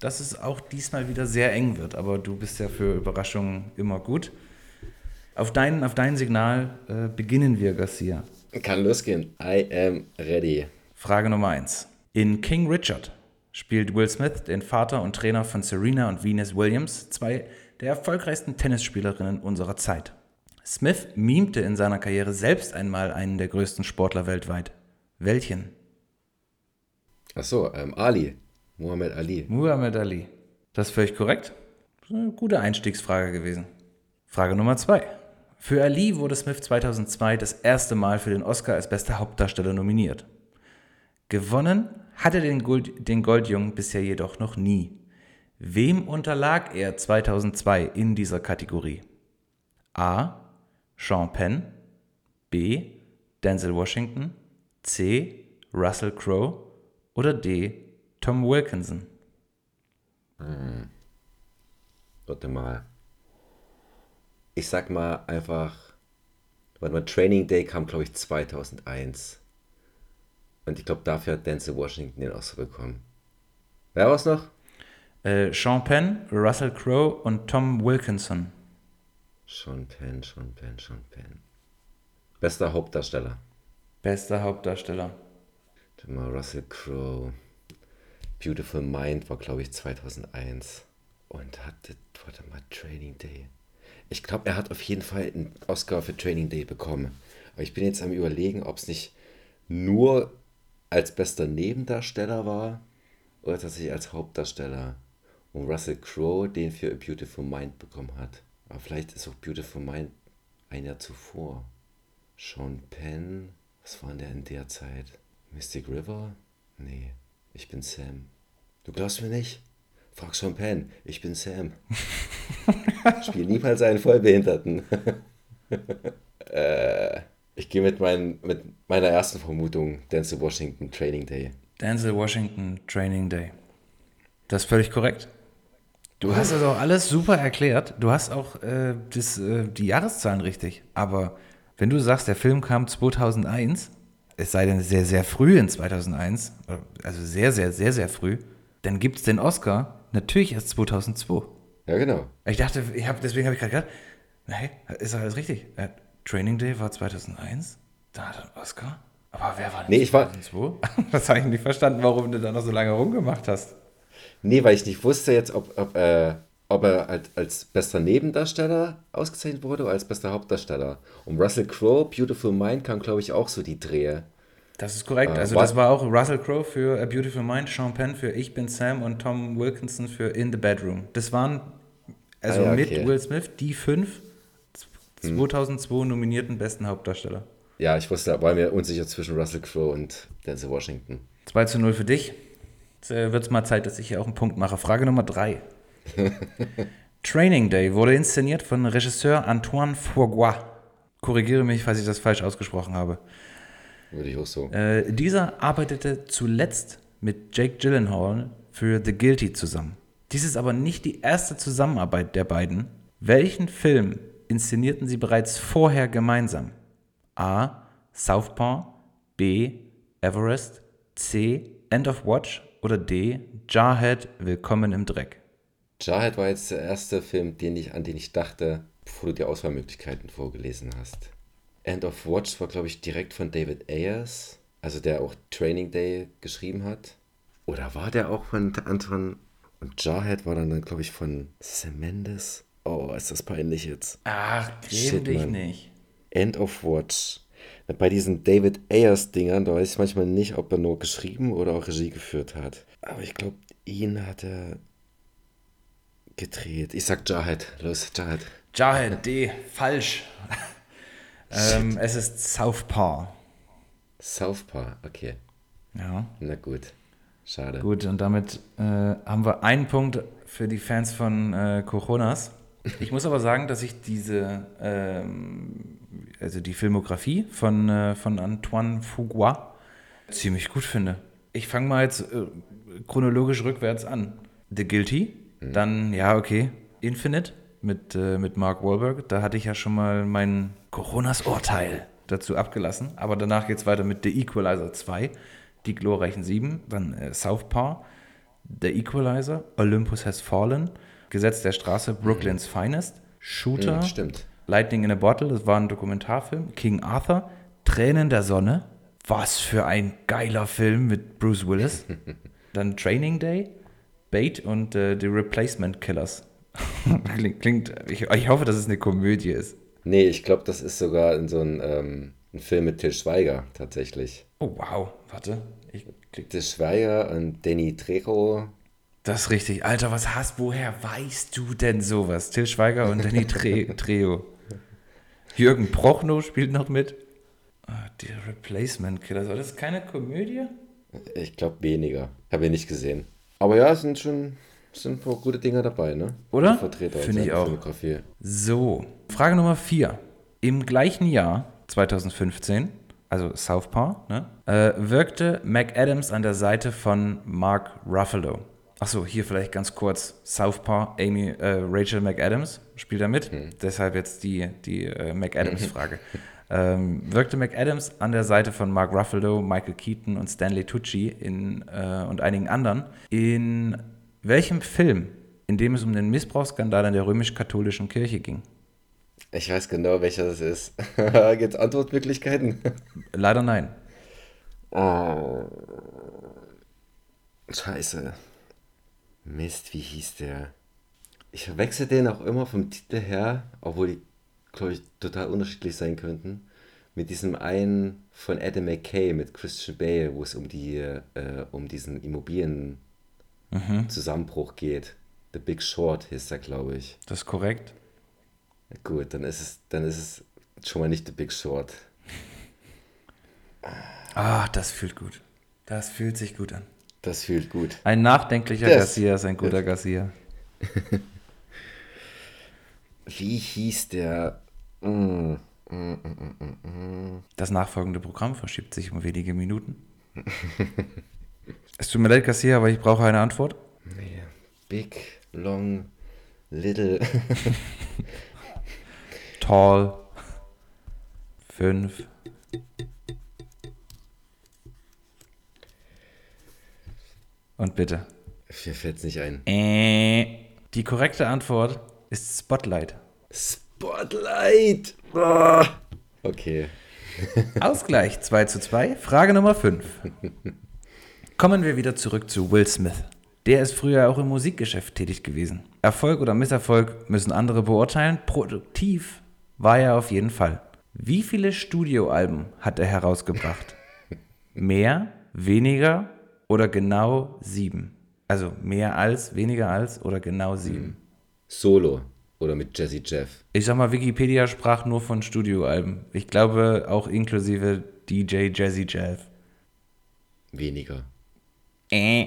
dass es auch diesmal wieder sehr eng wird. Aber du bist ja für Überraschungen immer gut. Auf dein, auf dein Signal äh, beginnen wir, Garcia. Kann losgehen. I am ready. Frage Nummer 1. In King Richard spielt Will Smith den Vater und Trainer von Serena und Venus Williams, zwei der erfolgreichsten Tennisspielerinnen unserer Zeit. Smith mimte in seiner Karriere selbst einmal einen der größten Sportler weltweit. Welchen? Ach so, ähm, Ali. Muhammad Ali. Muhammad Ali. Das ist völlig korrekt. Eine gute Einstiegsfrage gewesen. Frage Nummer zwei. Für Ali wurde Smith 2002 das erste Mal für den Oscar als bester Hauptdarsteller nominiert. Gewonnen hatte den, Gold, den Goldjungen bisher jedoch noch nie. Wem unterlag er 2002 in dieser Kategorie? A. Sean Penn. B. Denzel Washington. C. Russell Crowe. Oder D. Tom Wilkinson. Hm. Warte mal. Ich sag mal einfach, warte mal, Training Day kam, glaube ich, 2001. Und ich glaube, dafür hat Denzel Washington den Oscar bekommen. Wer war es noch? Äh, Sean Penn, Russell Crowe und Tom Wilkinson. Sean Penn, Sean Penn, Sean Penn. Bester Hauptdarsteller. Bester Hauptdarsteller. Mal, Russell Crowe. Beautiful Mind war, glaube ich, 2001 und hatte, warte mal, Training Day. Ich glaube, er hat auf jeden Fall einen Oscar für Training Day bekommen. Aber ich bin jetzt am Überlegen, ob es nicht nur als bester Nebendarsteller war oder tatsächlich als Hauptdarsteller. Und Russell Crowe den für A Beautiful Mind bekommen hat. Aber vielleicht ist auch Beautiful Mind ein Jahr zuvor. Sean Penn, was war denn der in der Zeit? Mystic River? Nee, ich bin Sam. Du glaubst mir nicht? Frag Sean Penn, ich bin Sam. Spiel niemals einen Vollbehinderten. äh, ich gehe mit, mein, mit meiner ersten Vermutung, Denzel Washington Training Day. Denzel Washington Training Day. Das ist völlig korrekt. Du hast das auch alles super erklärt. Du hast auch äh, das, äh, die Jahreszahlen richtig. Aber wenn du sagst, der Film kam 2001, es sei denn sehr, sehr früh in 2001, also sehr, sehr, sehr, sehr früh, dann gibt es den Oscar natürlich erst 2002. Ja, genau. Ich dachte, ich hab, deswegen habe ich gerade gedacht, nee, ist doch alles richtig. Äh, Training Day war 2001, da hat er einen Oscar. Aber wer war denn Nee, ich war- 2002? Das habe ich nicht verstanden, warum du da noch so lange rumgemacht hast. Nee, weil ich nicht wusste jetzt, ob, ob, äh, ob er als, als bester Nebendarsteller ausgezeichnet wurde oder als bester Hauptdarsteller. Und Russell Crowe, Beautiful Mind, kam, glaube ich, auch so die Drehe. Das ist korrekt. Äh, Also wa- das war auch Russell Crowe für A Beautiful Mind, Sean Penn für Ich bin Sam und Tom Wilkinson für In the Bedroom. Das waren also Ah ja, mit okay. Hm. Will Smith die fünf 2002 nominierten besten Hauptdarsteller. Ja, ich wusste, war mir unsicher zwischen Russell Crowe und Denzel Washington. 2 zu 0 für dich. Jetzt äh, wird es mal Zeit, dass ich hier auch einen Punkt mache. Frage Nummer 3. Training Day wurde inszeniert von Regisseur Antoine Fuqua. Korrigiere mich, falls ich das falsch ausgesprochen habe. Würde ich auch so. Äh, dieser arbeitete zuletzt mit Jake Gyllenhaal für The Guilty zusammen. Dies ist aber nicht die erste Zusammenarbeit der beiden. Welchen Film inszenierten sie bereits vorher gemeinsam? A. Southpaw, B. Everest, C. End of Watch oder D. Jarhead, Willkommen im Dreck. Jarhead war jetzt der erste Film, den ich, an den ich dachte, bevor du die Auswahlmöglichkeiten vorgelesen hast. End of Watch war, glaube ich, direkt von David Ayers, also der auch Training Day geschrieben hat. Oder war der auch von Anton? Und Jarhead war dann, dann glaube ich, von Sam Mendes. Oh, ist das peinlich jetzt. Ach, Shit, dich nicht. End of Watch. Bei diesen David Ayers-Dingern, da weiß ich manchmal nicht, ob er nur geschrieben oder auch Regie geführt hat. Aber ich glaube, ihn hat er gedreht. Ich sag Jarhead. Los, Jarhead. Jarhead, D. Falsch. ähm, es ist Southpaw. Southpaw, okay. Ja. Na gut. Schade. Gut, und damit äh, haben wir einen Punkt für die Fans von äh, Coronas. Ich muss aber sagen, dass ich diese, ähm, also die Filmografie von, äh, von Antoine Fuqua ziemlich gut finde. Ich fange mal jetzt äh, chronologisch rückwärts an. The Guilty, dann, ja, okay, Infinite mit, äh, mit Mark Wahlberg. Da hatte ich ja schon mal mein Coronas Urteil dazu abgelassen. Aber danach geht es weiter mit The Equalizer 2, Die glorreichen Sieben, dann äh, Southpaw, The Equalizer, Olympus Has Fallen, Gesetz der Straße, Brooklyn's Finest, Shooter, Mhm, stimmt. Lightning in a Bottle, das war ein Dokumentarfilm, King Arthur, Tränen der Sonne, was für ein geiler Film mit Bruce Willis, dann Training Day, Bait und äh, The Replacement Killers. klingt, klingt ich, ich hoffe, dass es eine Komödie ist. Nee, ich glaube, das ist sogar in so ein, ähm, ein Film mit Til Schweiger tatsächlich. Oh, wow, warte. Ich klick. Til Schweiger und Danny Trejo. Das ist richtig. Alter, was hast, woher weißt du denn sowas? Till Schweiger und Danny Tre Treo. Jürgen Prochnow spielt noch mit. Ah, Die Replacement Killer. War das keine Komödie? Ich glaube weniger. Habe ich nicht gesehen. Aber ja, es sind schon sind ein paar gute Dinger dabei, ne? Oder? Vertreter Finde ich auch. Filmografie. So, Frage Nummer 4. Im gleichen Jahr, 2015, also Southpaw, ne, äh, wirkte McAdams an der Seite von Mark Ruffalo. Achso, hier vielleicht ganz kurz. Southpaw, Amy, äh, Rachel McAdams spielt da mit. Deshalb jetzt die, die äh, McAdams-Frage. ähm, wirkte McAdams an der Seite von Mark Ruffalo, Michael Keaton und Stanley Tucci in, äh, und einigen anderen in welchem Film, in dem es um den Missbrauchsskandal in der römisch-katholischen Kirche ging? Ich weiß genau, welcher das ist. Gibt es Antwortmöglichkeiten? Leider nein. Oh. Scheiße. Mist, wie hieß der? Ich verwechsel den auch immer vom Titel her, obwohl die, glaube ich, total unterschiedlich sein könnten. Mit diesem einen von Adam McKay mit Christian Bale, wo es um die, äh, um diesen Immobilien-Zusammenbruch geht. The Big Short hieß der, glaube ich. Das ist korrekt. Gut, dann ist es, dann ist es schon mal nicht The Big Short. Ah, das fühlt gut. Das fühlt sich gut an. Das fühlt gut. Ein nachdenklicher Das- Garcia ist ein guter Garcia. Wie hieß der? Mm mm mm, mm, mm, mm, das nachfolgende Programm verschiebt sich um wenige Minuten. es tut mir leid, Kassier, aber ich brauche eine Antwort. Nee. Big, long, little. Tall. Fünf. Und bitte. Mir es nicht ein. Äh, die korrekte Antwort ist Spotlight. Spotlight! Oh. Okay. Ausgleich 2 zu 2. Frage Nummer 5. Kommen wir wieder zurück zu Will Smith. Der ist früher auch im Musikgeschäft tätig gewesen. Erfolg oder Misserfolg müssen andere beurteilen. Produktiv war er auf jeden Fall. Wie viele Studioalben hat er herausgebracht? Mehr, weniger oder genau sieben? Also mehr als, weniger als oder genau sieben? Solo oder mit Jazzy Jeff. Ich sag mal, Wikipedia sprach nur von Studioalben. Ich glaube auch inklusive DJ Jazzy Jeff. Weniger. Äh.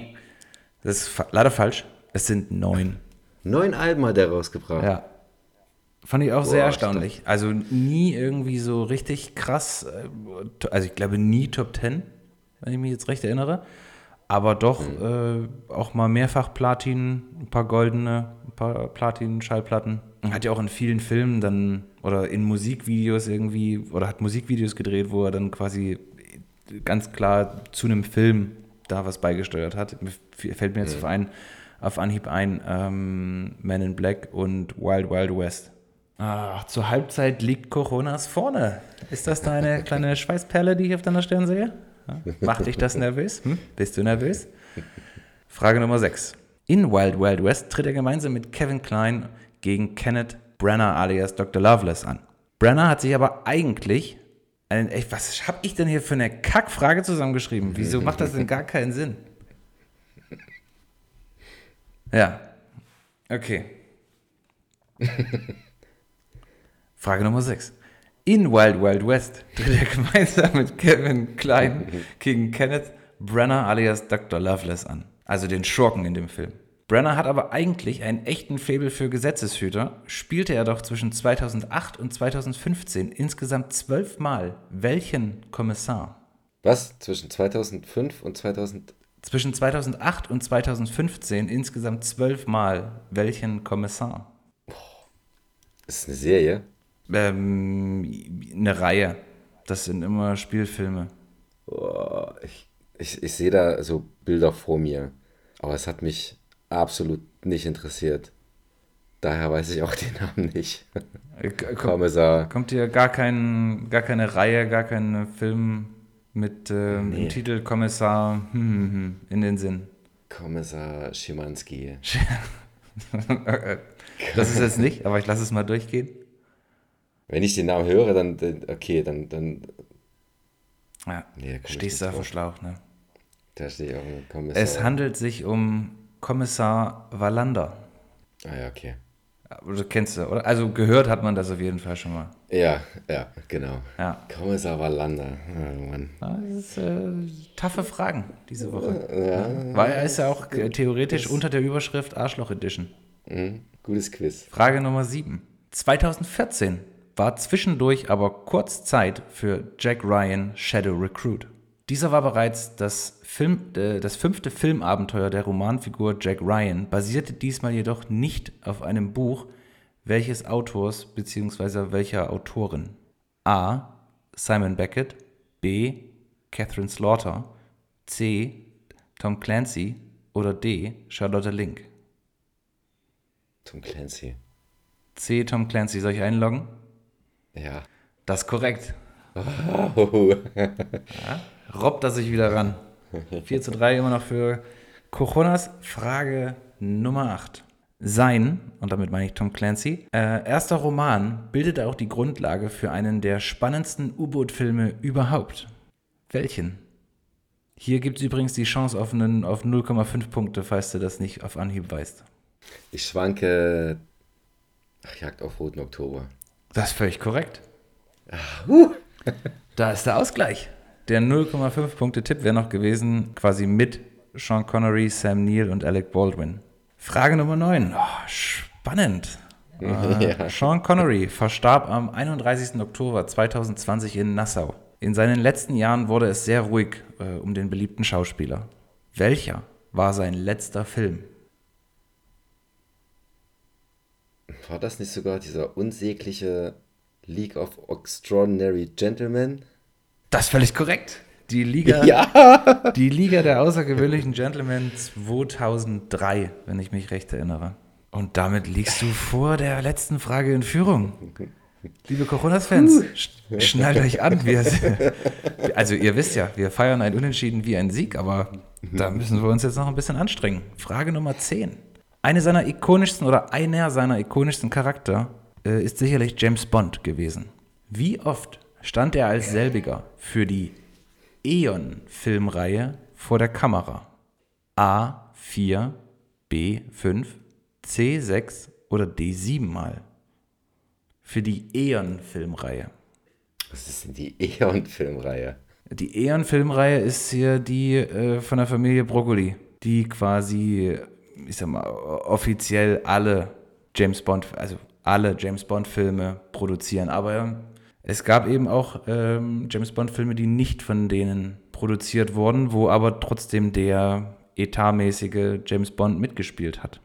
Das ist leider falsch. Es sind neun. Neun Alben hat er rausgebracht. Ja. Fand ich auch sehr Boah, erstaunlich. Also nie irgendwie so richtig krass. äh, Also ich glaube nie Top Ten, wenn ich mich jetzt recht erinnere. Aber doch äh, auch mal mehrfach Platin, ein paar goldene, ein paar Platin-Schallplatten. Hat ja auch in vielen Filmen dann oder in Musikvideos irgendwie oder hat Musikvideos gedreht, wo er dann quasi ganz klar zu einem Film da was beigesteuert hat. Mir fällt mir jetzt auf, ein, auf Anhieb ein ähm, Men in Black und Wild Wild West. Ach, zur Halbzeit liegt Coronas vorne. Ist das deine kleine Schweißperle, die ich auf deiner Stirn sehe? Macht dich das nervös? Hm? Bist du nervös? Frage Nummer 6. In Wild Wild West tritt er gemeinsam mit Kevin Klein gegen Kenneth Brenner alias Dr. Loveless an. Brenner hat sich aber eigentlich einen, ey, was habe ich denn hier für eine Kackfrage zusammengeschrieben? Wieso macht das denn gar keinen Sinn? Ja. Okay. Frage Nummer 6. In Wild Wild West tritt er gemeinsam mit Kevin Klein gegen Kenneth Brenner alias Dr. Loveless an. Also den Schurken in dem Film. Brenner hat aber eigentlich einen echten Faible für Gesetzeshüter, spielte er doch zwischen 2008 und 2015 insgesamt zwölfmal welchen Kommissar? Was? Zwischen 2005 und 2000. Zwischen 2008 und 2015 insgesamt zwölfmal welchen Kommissar? Das ist eine Serie. Ähm, eine Reihe. Das sind immer Spielfilme. Boah, ich, ich, ich sehe da so Bilder vor mir. Aber es hat mich absolut nicht interessiert. Daher weiß ich auch den Namen nicht. Äh, Kommissar. kommt dir gar, kein, gar keine Reihe, gar kein Film mit ähm, Nee. dem Titel Kommissar hm, hm, hm, in den Sinn? Kommissar Schimanski. Das ist jetzt nicht, aber ich lasse es mal durchgehen. Wenn ich den Namen höre, dann, dann okay, dann, dann Ja, Nee, da stehst du auf dem. Schlauch, ne? da stehe ich auch mit Kommissar. Es handelt sich um Kommissar Wallander. Ah ja, okay. Du kennst du, oder? Also gehört hat man das auf jeden Fall schon mal. Ja, ja, genau. Ja. Kommissar Wallander. Oh, Mann. Ja, Das ist äh, taffe Fragen diese Woche. Weil er ist ja auch äh, theoretisch unter der Überschrift Arschloch Edition. Mhm. Gutes Quiz. Frage Nummer 7. 2014 war zwischendurch aber kurz Zeit für Jack Ryan Shadow Recruit. Dieser war bereits das, Film, äh, das fünfte Filmabenteuer der Romanfigur Jack Ryan, basierte diesmal jedoch nicht auf einem Buch welches Autors bzw. welcher Autorin. A. Simon Beckett, B. Catherine Slaughter, C. Tom Clancy oder D. Charlotte Link. Tom Clancy. C. Tom Clancy, soll ich einloggen? Ja. Das ist korrekt. Oh. Robbt er sich wieder ran. 4 zu 3 immer noch für Cochonas. Frage Nummer 8. Sein, und damit meine ich Tom Clancy, äh, erster Roman bildete auch die Grundlage für einen der spannendsten U-Boot-Filme überhaupt. Welchen? Hier gibt es übrigens die Chance auf, einen, auf 0,5 Punkte, falls du das nicht auf Anhieb weißt. Ich schwanke. Ach, Jagd auf Roten Oktober. Das ist völlig korrekt. Da ist der Ausgleich. Der 0,5 Punkte Tipp wäre noch gewesen, quasi mit Sean Connery, Sam Neill und Alec Baldwin. Frage Nummer 9. Oh, spannend. Äh, Ja. Sean Connery verstarb am 31. Oktober 2020 in Nassau. In seinen letzten Jahren wurde es sehr ruhig äh, um den beliebten Schauspieler. Welcher war sein letzter Film? War das nicht sogar dieser unsägliche League of Extraordinary Gentlemen? Das ist völlig korrekt. Die Liga, Ja! die Liga der außergewöhnlichen Gentlemen 2003, wenn ich mich recht erinnere. Und damit liegst du vor der letzten Frage in Führung. Liebe Coronas-Fans, sch- schnallt euch an. Wir, also ihr wisst ja, wir feiern ein Unentschieden wie ein Sieg, aber da müssen wir uns jetzt noch ein bisschen anstrengen. Frage Nummer 10. Eine seiner ikonischsten oder einer seiner ikonischsten Charakter äh, ist sicherlich James Bond gewesen. Wie oft stand er als selbiger für die Eon-Filmreihe vor der Kamera? A4, B5, C6 oder D7 Mal? Für die Eon-Filmreihe. Was ist denn die Eon-Filmreihe? Die Eon-Filmreihe ist hier die äh, von der Familie Broccoli, die quasi, ich sag mal, offiziell alle James Bond, also alle James Bond-Filme produzieren. Aber ähm, es gab eben auch ähm, James Bond-Filme, die nicht von denen produziert wurden, wo aber trotzdem der etatmäßige James Bond mitgespielt hat.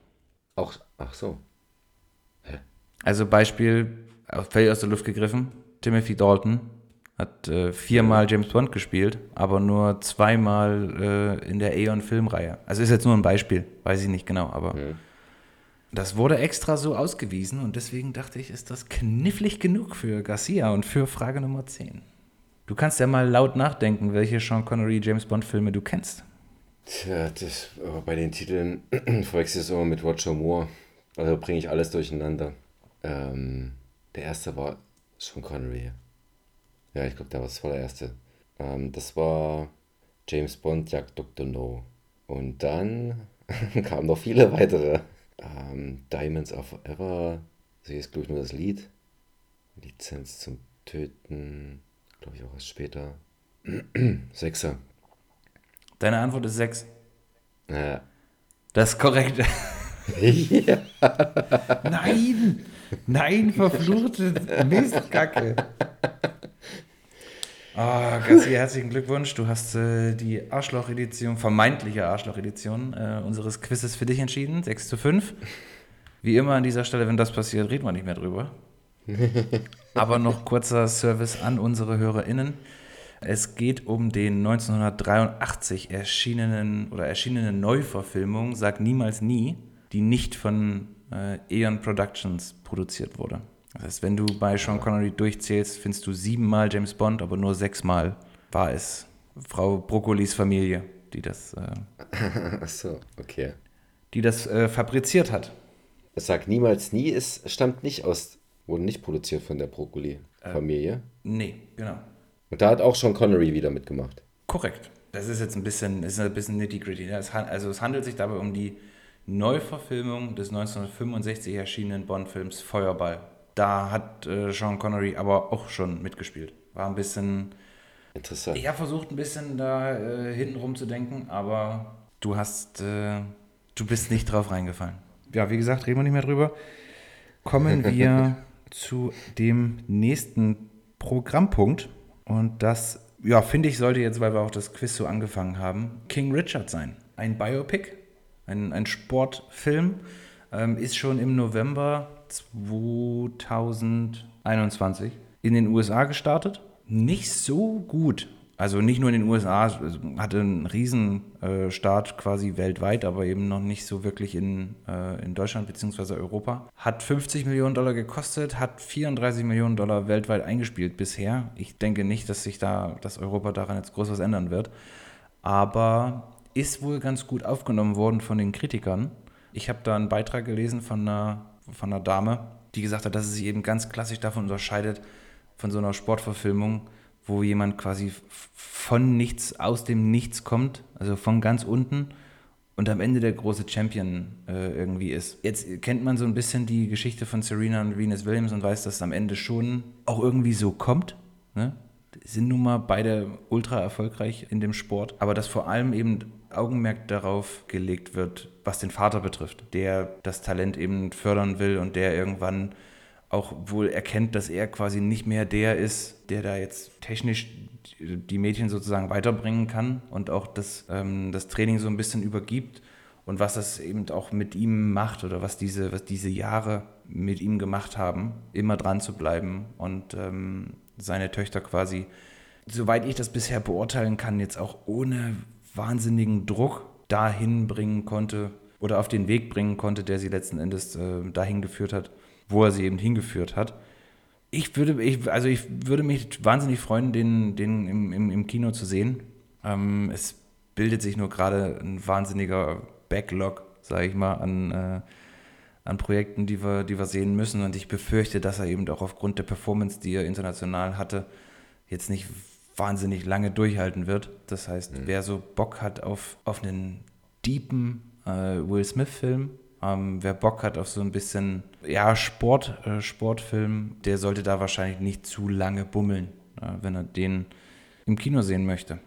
Auch, ach so. Also Beispiel, völlig aus der Luft gegriffen, Timothy Dalton hat äh, viermal James Bond gespielt, aber nur zweimal äh, in der Aeon-Filmreihe. Also ist jetzt nur ein Beispiel, weiß ich nicht genau, aber das wurde extra so ausgewiesen und deswegen dachte ich, ist das knifflig genug für Garcia und für Frage Nummer 10. Du kannst ja mal laut nachdenken, welche Sean Connery James Bond-Filme du kennst. Tja, das, aber bei den Titeln verwechsel ich es immer mit Roger Moore. Also bringe ich alles durcheinander. Ähm, der erste war Sean Connery. Ja, ich glaube, das war der erste. Ähm, das war James Bond jagt Dr. No. Und dann kamen noch viele weitere. Ähm, Diamonds Are Forever. Sie ist, glaube ich, nur das Lied. Lizenz zum Töten. Glaube ich auch erst später. Sechser. Deine Antwort ist 6. Ja. Das ist korrekt. ja. Nein! Nein, verfluchte Mistkacke. Ah, Gassi, herzlichen Glückwunsch. Du hast äh, die Arschloch-Edition, vermeintliche Arschloch-Edition äh, unseres Quizzes für dich entschieden. 6 zu 5. Wie immer an dieser Stelle, wenn das passiert, reden wir nicht mehr drüber. Aber noch kurzer Service an unsere HörerInnen. Es geht um den 1983 erschienenen oder erschienenen Neuverfilmung Sag niemals nie, die nicht von äh, Eon Productions produziert wurde. Das heißt, wenn du bei Sean Connery durchzählst, findest du siebenmal James Bond, aber nur sechsmal war es Frau Brokkolis Familie, die das, äh, Ach so, okay. die das äh, fabriziert hat. Sag niemals nie, es stammt nicht aus, wurde nicht produziert von der Brokkoli-Familie. Nee, genau. Und da hat auch schon Connery wieder mitgemacht. Korrekt. Das ist jetzt ein bisschen, ist ein bisschen nitty-gritty. ne? Es Also es handelt sich dabei um die Neuverfilmung des 1965 erschienenen Bond-Films Feuerball. Da hat äh, Sean Connery aber auch schon mitgespielt. War ein bisschen, Interessant. er versucht ein bisschen da äh, hinten rum zu denken, aber du hast, äh, du bist nicht drauf reingefallen. Ja, wie gesagt, reden wir nicht mehr drüber. Kommen wir zu dem nächsten Programmpunkt. Und das, ja, finde ich, sollte jetzt, weil wir auch das Quiz so angefangen haben, King Richard sein. Ein Biopic, ein, ein Sportfilm, ähm, ist schon im November 2021 in den USA gestartet. Nicht so gut. Also nicht nur in den USA, hatte einen riesen äh, quasi weltweit, aber eben noch nicht so wirklich in, äh, in Deutschland bzw. Europa. Hat 50 Millionen Dollar gekostet, hat 34 Millionen Dollar weltweit eingespielt bisher. Ich denke nicht, dass sich da, dass Europa daran jetzt groß was ändern wird. Aber ist wohl ganz gut aufgenommen worden von den Kritikern. Ich habe da einen Beitrag gelesen von einer, von einer Dame, die gesagt hat, dass es sich eben ganz klassisch davon unterscheidet, von so einer Sportverfilmung, wo jemand quasi von nichts, aus dem Nichts kommt, also von ganz unten und am Ende der große Champion äh, irgendwie ist. Jetzt kennt man so ein bisschen die Geschichte von Serena und Venus Williams und weiß, dass es am Ende schon auch irgendwie so kommt. Ne? Sind nun mal beide ultra erfolgreich in dem Sport, aber dass vor allem eben Augenmerk darauf gelegt wird, was den Vater betrifft, der das Talent eben fördern will und der irgendwann auch wohl erkennt, dass er quasi nicht mehr der ist, der da jetzt technisch die Mädchen sozusagen weiterbringen kann und auch das, ähm, das Training so ein bisschen übergibt und was das eben auch mit ihm macht oder was diese, was diese Jahre mit ihm gemacht haben, immer dran zu bleiben und ähm, seine Töchter quasi soweit ich das bisher beurteilen kann, jetzt auch ohne wahnsinnigen Druck dahin bringen konnte oder auf den Weg bringen konnte, der sie letzten Endes äh, dahin geführt hat, wo er sie eben hingeführt hat. Ich würde, ich, also ich würde mich wahnsinnig freuen, den, den im, im, im Kino zu sehen. Ähm, es bildet sich nur gerade ein wahnsinniger Backlog, sage ich mal, an, äh, an Projekten, die wir, die wir sehen müssen. Und ich befürchte, dass er eben auch aufgrund der Performance, die er international hatte, jetzt nicht wahnsinnig lange durchhalten wird. Das heißt, mhm. wer so Bock hat auf, auf einen deepen äh, Will Smith-Film, ähm, wer Bock hat auf so ein bisschen ja, Sport, äh, Sportfilm, der sollte da wahrscheinlich nicht zu lange bummeln, äh, wenn er den im Kino sehen möchte.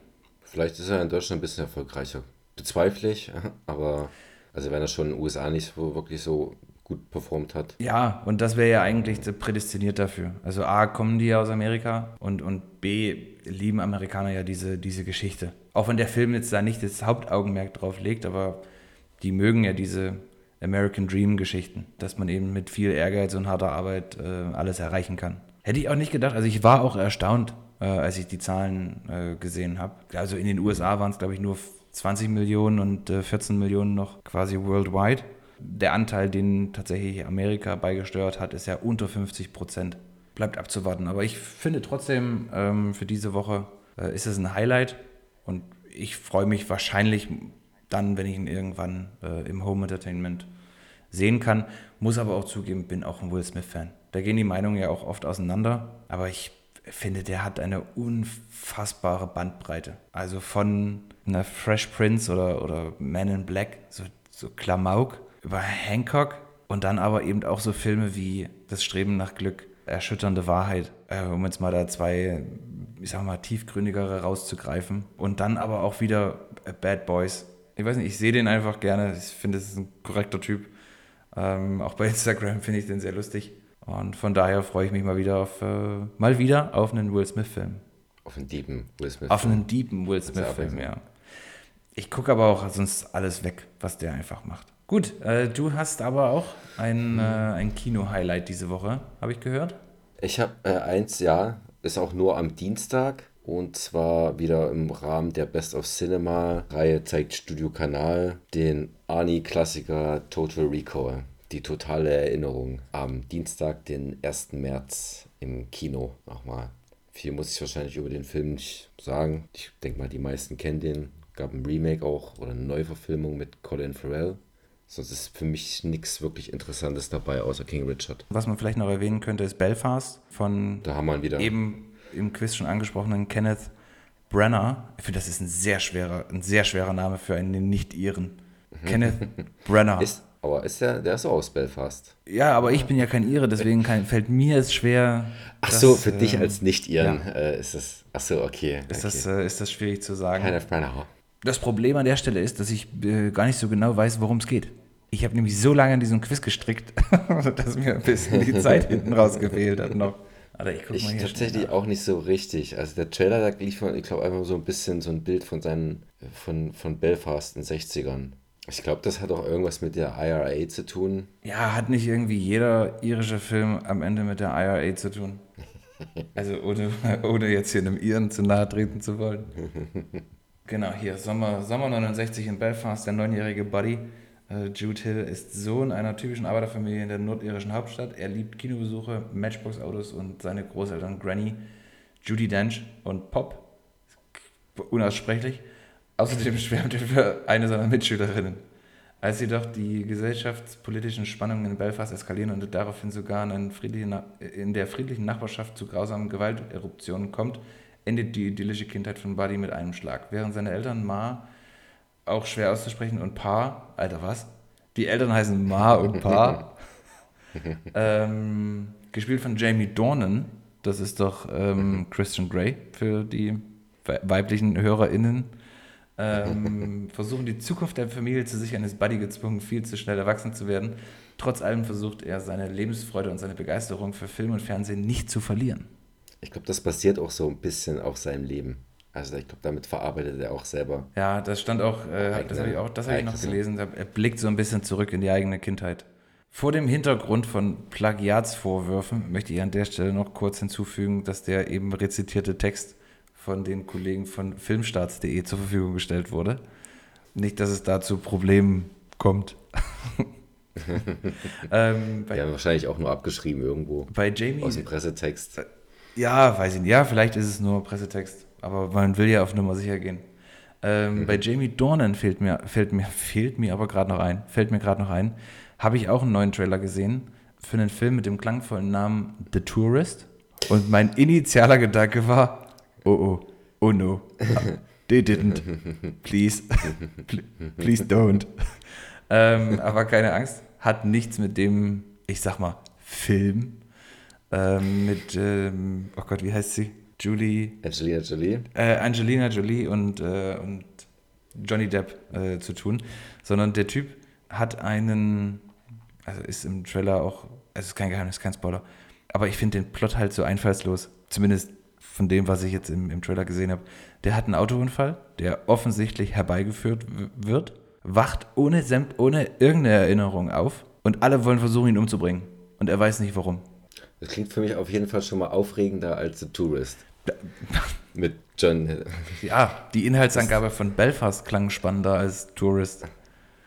Vielleicht ist er in Deutschland ein bisschen erfolgreicher. Bezweifle ich, aber also wenn er schon in den USA nicht so, wirklich so gut performt hat. Ja, und das wäre ja eigentlich prädestiniert dafür. Also A, kommen die aus Amerika und, und B, lieben Amerikaner ja diese, diese Geschichte. Auch wenn der Film jetzt da nicht das Hauptaugenmerk drauf legt, aber die mögen ja diese American Dream Geschichten, dass man eben mit viel Ehrgeiz und harter Arbeit äh, alles erreichen kann. Hätte ich auch nicht gedacht. Also ich war auch erstaunt, äh, als ich die Zahlen äh, gesehen habe. Also in den USA waren es, glaube ich, nur 20 Millionen und 14 äh, Millionen noch quasi worldwide der Anteil, den tatsächlich Amerika beigesteuert hat, ist ja unter 50 Prozent. Bleibt abzuwarten. Aber ich finde trotzdem, ähm, für diese Woche äh, ist es ein Highlight und ich freue mich wahrscheinlich dann, wenn ich ihn irgendwann äh, im Home Entertainment sehen kann. Muss aber auch zugeben, bin auch ein Will Smith-Fan. Da gehen die Meinungen ja auch oft auseinander, aber ich finde, der hat eine unfassbare Bandbreite. Also von einer Fresh Prince oder, oder Man in Black, so, so Klamauk, über Hancock und dann aber eben auch so Filme wie Das Streben nach Glück, Erschütternde Wahrheit, äh, um jetzt mal da zwei, ich sag mal, tiefgründigere rauszugreifen. Und dann aber auch wieder äh, Bad Boys. Ich weiß nicht, ich sehe den einfach gerne. Ich finde, es ist ein korrekter Typ. Ähm, auch bei Instagram finde ich den sehr lustig. Und von daher freue ich mich mal wieder auf, äh, mal wieder auf einen Will Smith-Film. Auf einen deepen Will Smith-Film. Auf einen deepen Will Smith-Film, ja. Ich gucke aber auch sonst alles weg, was der einfach macht. Gut, äh, du hast aber auch ein, äh, ein Kino-Highlight diese Woche, habe ich gehört. Ich habe äh, eins, ja, ist auch nur am Dienstag. Und zwar wieder im Rahmen der Best of Cinema-Reihe zeigt Studio Kanal den Arnie-Klassiker Total Recall. Die totale Erinnerung am Dienstag, den 1. März im Kino nochmal. Viel muss ich wahrscheinlich über den Film nicht sagen. Ich denke mal, die meisten kennen den. Gab ein Remake auch oder eine Neuverfilmung mit Colin Farrell. Sonst ist für mich nichts wirklich Interessantes dabei, außer King Richard. Was man vielleicht noch erwähnen könnte, ist Belfast von da haben wir wieder. eben im Quiz schon angesprochenen Kenneth Brenner. Ich finde, das ist ein sehr schwerer, ein sehr schwerer Name für einen Nicht-Iren. Kenneth Brenner. Ist, aber ist der, der ist auch aus Belfast. Ja, aber ich bin ja kein Ire, deswegen kann, fällt mir es schwer. Ach so, das, für äh, dich als Nicht-Iren ja. äh, ist das. Ach so, okay. Ist, okay. Das, äh, ist das schwierig zu sagen? Kenneth Brenner. Das Problem an der Stelle ist, dass ich äh, gar nicht so genau weiß, worum es geht. Ich habe nämlich so lange an diesem Quiz gestrickt, dass mir ein bisschen die Zeit hinten rausgefehlt hat noch. Aber ich hier tatsächlich auch nicht so richtig. Also der Trailer, da liefert, ich glaube, einfach so ein bisschen so ein Bild von seinen, von, von Belfast in den 60ern. Ich glaube, das hat auch irgendwas mit der IRA zu tun. Ja, hat nicht irgendwie jeder irische Film am Ende mit der IRA zu tun. Also ohne, ohne jetzt hier einem Iren zu nahe treten zu wollen. Genau, hier, Sommer, Sommer 69 in Belfast, der neunjährige Buddy. Äh, Jude Hill ist Sohn einer typischen Arbeiterfamilie in der nordirischen Hauptstadt. Er liebt Kinobesuche, Matchbox-Autos und seine Großeltern Granny, Judy Dench und Pop. Unaussprechlich. Außerdem schwärmt er für eine seiner Mitschülerinnen. Als jedoch die gesellschaftspolitischen Spannungen in Belfast eskalieren und daraufhin sogar in, in der friedlichen Nachbarschaft zu grausamen Gewalteruptionen kommt, endet die idyllische Kindheit von Buddy mit einem Schlag. Während seine Eltern Ma, auch schwer auszusprechen, und Pa, Alter, was? Die Eltern heißen Ma und Pa. ähm, gespielt von Jamie Dornan. Das ist doch ähm, Christian Grey für die weiblichen HörerInnen. Ähm, versuchen die Zukunft der Familie zu sichern, ist Buddy gezwungen, viel zu schnell erwachsen zu werden. Trotz allem versucht er, seine Lebensfreude und seine Begeisterung für Film und Fernsehen nicht zu verlieren. Ich glaube, das basiert auch so ein bisschen auf seinem Leben. Also ich glaube, damit verarbeitet er auch selber. Ja, das stand auch, äh, das habe ich auch, das habe ich noch gelesen. Er blickt so ein bisschen zurück in die eigene Kindheit. Vor dem Hintergrund von Plagiatsvorwürfen möchte ich an der Stelle noch kurz hinzufügen, dass der eben rezitierte Text von den Kollegen von filmstarts.de zur Verfügung gestellt wurde. Nicht, dass es da zu Problemen kommt. ähm, bei, ja, wahrscheinlich auch nur abgeschrieben irgendwo. Bei Jamie. Aus dem Pressetext. Ja, weiß ich nicht. Ja, vielleicht ist es nur Pressetext. Aber man will ja auf Nummer sicher gehen. Ähm, mhm. Bei Jamie Dornan fehlt mir, fällt mir, fehlt mir aber gerade noch ein, fällt mir gerade noch ein, habe ich auch einen neuen Trailer gesehen für einen Film mit dem klangvollen Namen The Tourist. Und mein initialer Gedanke war, oh oh, oh no, they didn't, please, please don't. Ähm, aber keine Angst, hat nichts mit dem, ich sag mal, Film, ähm, mit, ähm, oh Gott, wie heißt sie? Julie. Angelina Jolie. Äh, Angelina Jolie und, äh, und Johnny Depp äh, zu tun, sondern der Typ hat einen, also ist im Trailer auch, also es ist kein Geheimnis, kein Spoiler, aber ich finde den Plot halt so einfallslos, zumindest von dem, was ich jetzt im, im Trailer gesehen habe. Der hat einen Autounfall, der offensichtlich herbeigeführt wird, wacht ohne, ohne irgendeine Erinnerung auf und alle wollen versuchen, ihn umzubringen. Und er weiß nicht warum. Das klingt für mich auf jeden Fall schon mal aufregender als The Tourist. Mit John. Ja, die Inhaltsangabe von Belfast klang spannender als Tourist.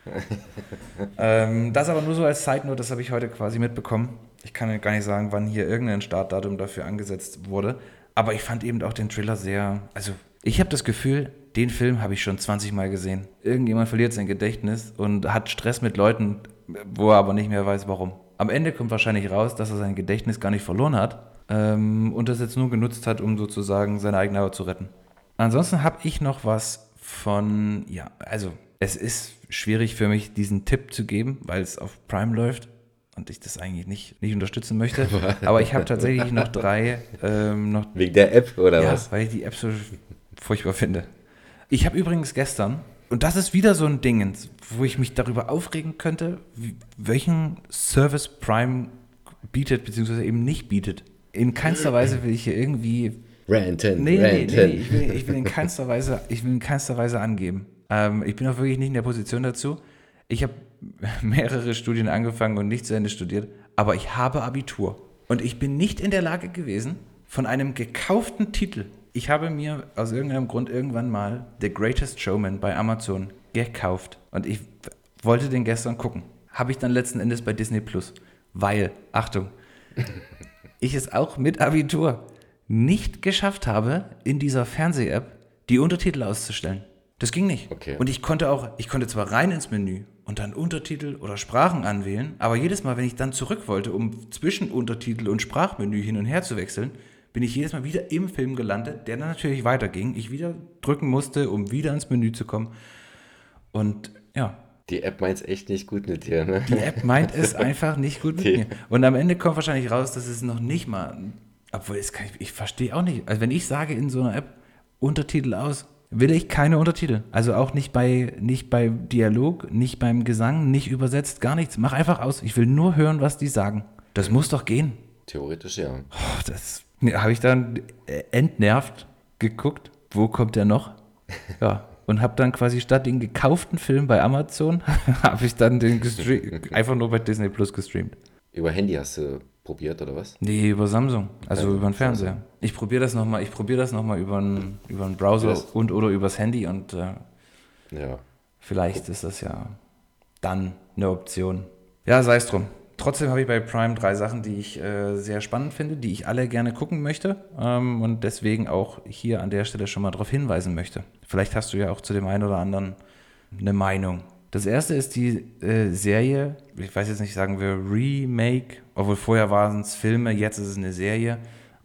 ähm, das aber nur so als Side Note, das habe ich heute quasi mitbekommen. Ich kann gar nicht sagen, wann hier irgendein Startdatum dafür angesetzt wurde. Aber ich fand eben auch den Trailer sehr. Also, ich habe das Gefühl, den Film habe ich schon 20 Mal gesehen. Irgendjemand verliert sein Gedächtnis und hat Stress mit Leuten, wo er aber nicht mehr weiß, warum. Am Ende kommt wahrscheinlich raus, dass er sein Gedächtnis gar nicht verloren hat ähm, und das jetzt nur genutzt hat, um sozusagen seine eigene Haut zu retten. Ansonsten habe ich noch was von, ja, also es ist schwierig für mich, diesen Tipp zu geben, weil es auf Prime läuft und ich das eigentlich nicht, nicht unterstützen möchte. Aber ich habe tatsächlich noch drei. Ähm, noch, Wegen der App oder ja, was? Weil ich die App so furchtbar finde. Ich habe übrigens gestern und das ist wieder so ein Ding, wo ich mich darüber aufregen könnte, welchen Service Prime bietet, beziehungsweise eben nicht bietet. In keinster Weise will ich hier irgendwie. Ranten, nee, nee, nee, nee, ich will, ich will in keinster Weise, ich will in keinster Weise angeben. Ähm, ich bin auch wirklich nicht in der Position dazu. Ich habe mehrere Studien angefangen und nicht zu Ende studiert, aber ich habe Abitur. Und ich bin nicht in der Lage gewesen, von einem gekauften Titel ich habe mir aus irgendeinem Grund irgendwann mal The Greatest Showman bei Amazon gekauft. Und ich wollte den gestern gucken. Habe ich dann letzten Endes bei Disney Plus. Weil, Achtung, ich es auch mit Abitur nicht geschafft habe, in dieser Fernseh-App die Untertitel auszustellen. Das ging nicht. Okay. Und ich konnte auch, ich konnte zwar rein ins Menü und dann Untertitel oder Sprachen anwählen, aber jedes Mal, wenn ich dann zurück wollte, um zwischen Untertitel und Sprachmenü hin und her zu wechseln, bin ich jedes Mal wieder im Film gelandet, der dann natürlich weiterging. Ich wieder drücken musste, um wieder ins Menü zu kommen. Und ja. Die App meint es echt nicht gut mit dir, ne? Die App meint es einfach nicht gut mit Die. mir. Und am Ende kommt wahrscheinlich raus, dass es noch nicht mal, obwohl ich, ich verstehe auch nicht. Also wenn ich sage in so einer App Untertitel aus, will ich keine Untertitel. Also auch nicht bei, nicht bei Dialog, nicht beim Gesang, nicht übersetzt, gar nichts. Mach einfach aus. Ich will nur hören, was die sagen. Das muss doch gehen. Theoretisch ja. Oh, das habe ich dann äh, entnervt geguckt, wo kommt der noch? Ja, und habe dann quasi statt den gekauften Film bei Amazon, habe ich dann den einfach nur bei Disney Plus gestreamt. Über Handy hast du probiert oder was? Nee, über Samsung, also ja, über den Fernseher. Samsung. Ich probiere das nochmal, ich probiere das nochmal über einen über einen Browser und oder übers Handy und äh, ja. vielleicht ist das ja dann eine Option. Ja, sei es drum. Trotzdem habe ich bei Prime drei Sachen, die ich äh, sehr spannend finde, die ich alle gerne gucken möchte ähm, und deswegen auch hier an der Stelle schon mal darauf hinweisen möchte. Vielleicht hast du ja auch zu dem einen oder anderen eine Meinung. Das erste ist die äh, Serie, ich weiß jetzt nicht, sagen wir Remake, obwohl vorher waren es Filme, jetzt ist es eine Serie,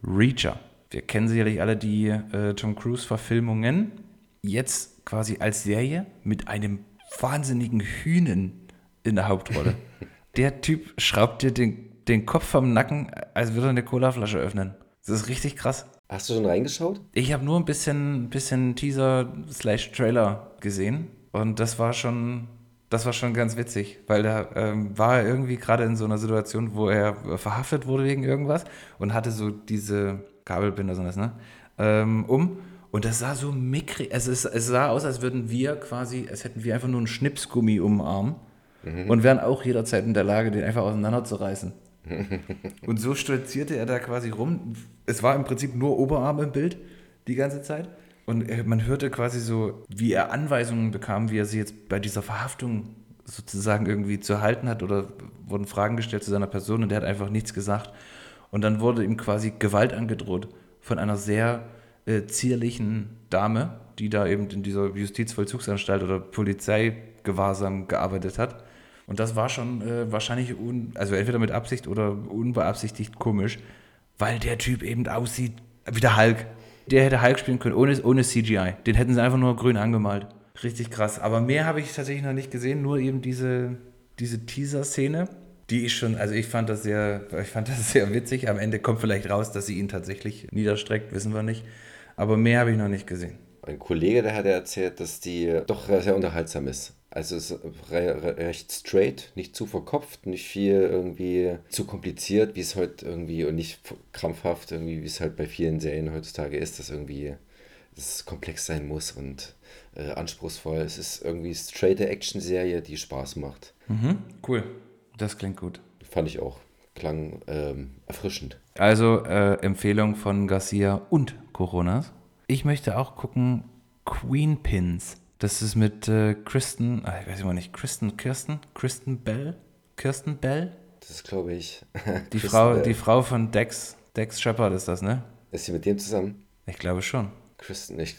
Reacher. Wir kennen sicherlich alle die äh, Tom Cruise-Verfilmungen. Jetzt quasi als Serie mit einem wahnsinnigen Hühnen in der Hauptrolle. der Typ schraubt dir den, den Kopf vom Nacken, als würde er eine Colaflasche öffnen. Das ist richtig krass. Hast du schon reingeschaut? Ich habe nur ein bisschen, bisschen Teaser slash Trailer gesehen und das war schon, das war schon ganz witzig, weil da ähm, war er irgendwie gerade in so einer Situation, wo er verhaftet wurde wegen irgendwas und hatte so diese Kabelbinder, so das, ne, ähm, um und das sah so mickrig, also es, es sah aus, als würden wir quasi, als hätten wir einfach nur einen Schnipsgummi um Arm mhm. und wären auch jederzeit in der Lage, den einfach auseinanderzureißen. und so stolzierte er da quasi rum. Es war im Prinzip nur Oberarm im Bild. die ganze Zeit. Und man hörte quasi so, wie er Anweisungen bekam, wie er sie jetzt bei dieser Verhaftung sozusagen irgendwie zu halten hat oder wurden Fragen gestellt zu seiner Person und der hat einfach nichts gesagt. Und dann wurde ihm quasi Gewalt angedroht von einer sehr äh, zierlichen Dame, die da eben in dieser Justizvollzugsanstalt oder Polizeigewahrsam gearbeitet hat. Und das war schon äh, wahrscheinlich, un, also entweder mit Absicht oder unbeabsichtigt komisch, weil der Typ eben aussieht wie der Hulk. Der hätte Hulk spielen können, ohne, ohne CGI. Den hätten sie einfach nur grün angemalt. Richtig krass. Aber mehr habe ich tatsächlich noch nicht gesehen, nur eben diese, diese Teaser-Szene. Die ich schon, also ich fand das sehr, ich fand das sehr witzig. Am Ende kommt vielleicht raus, dass sie ihn tatsächlich niederstreckt, wissen wir nicht. Aber mehr habe ich noch nicht gesehen. Ein Kollege, der hat erzählt, dass die doch sehr unterhaltsam ist. Also es ist re recht straight, nicht zu verkopft, nicht viel irgendwie zu kompliziert, wie es heute irgendwie und nicht krampfhaft, irgendwie, wie es halt bei vielen Serien heutzutage ist, dass irgendwie es komplex sein muss und äh, anspruchsvoll. Es ist irgendwie straighte Action-Serie, die Spaß macht. Mhm, cool. Das klingt gut. Fand ich auch. Klang ähm, erfrischend. Also äh, Empfehlung von Garcia und Coronas. Ich möchte auch gucken Queen Pins. Das ist mit äh, Kristen, ah, ich weiß immer nicht, Kristen, Kirsten, Kristen Bell, Kirsten Bell. Das ist, glaube ich. die Frau, Bell. die Frau von Dex, Dex Shepard ist das, ne? Ist sie mit dem zusammen? Ich glaube schon. Kristen, ich,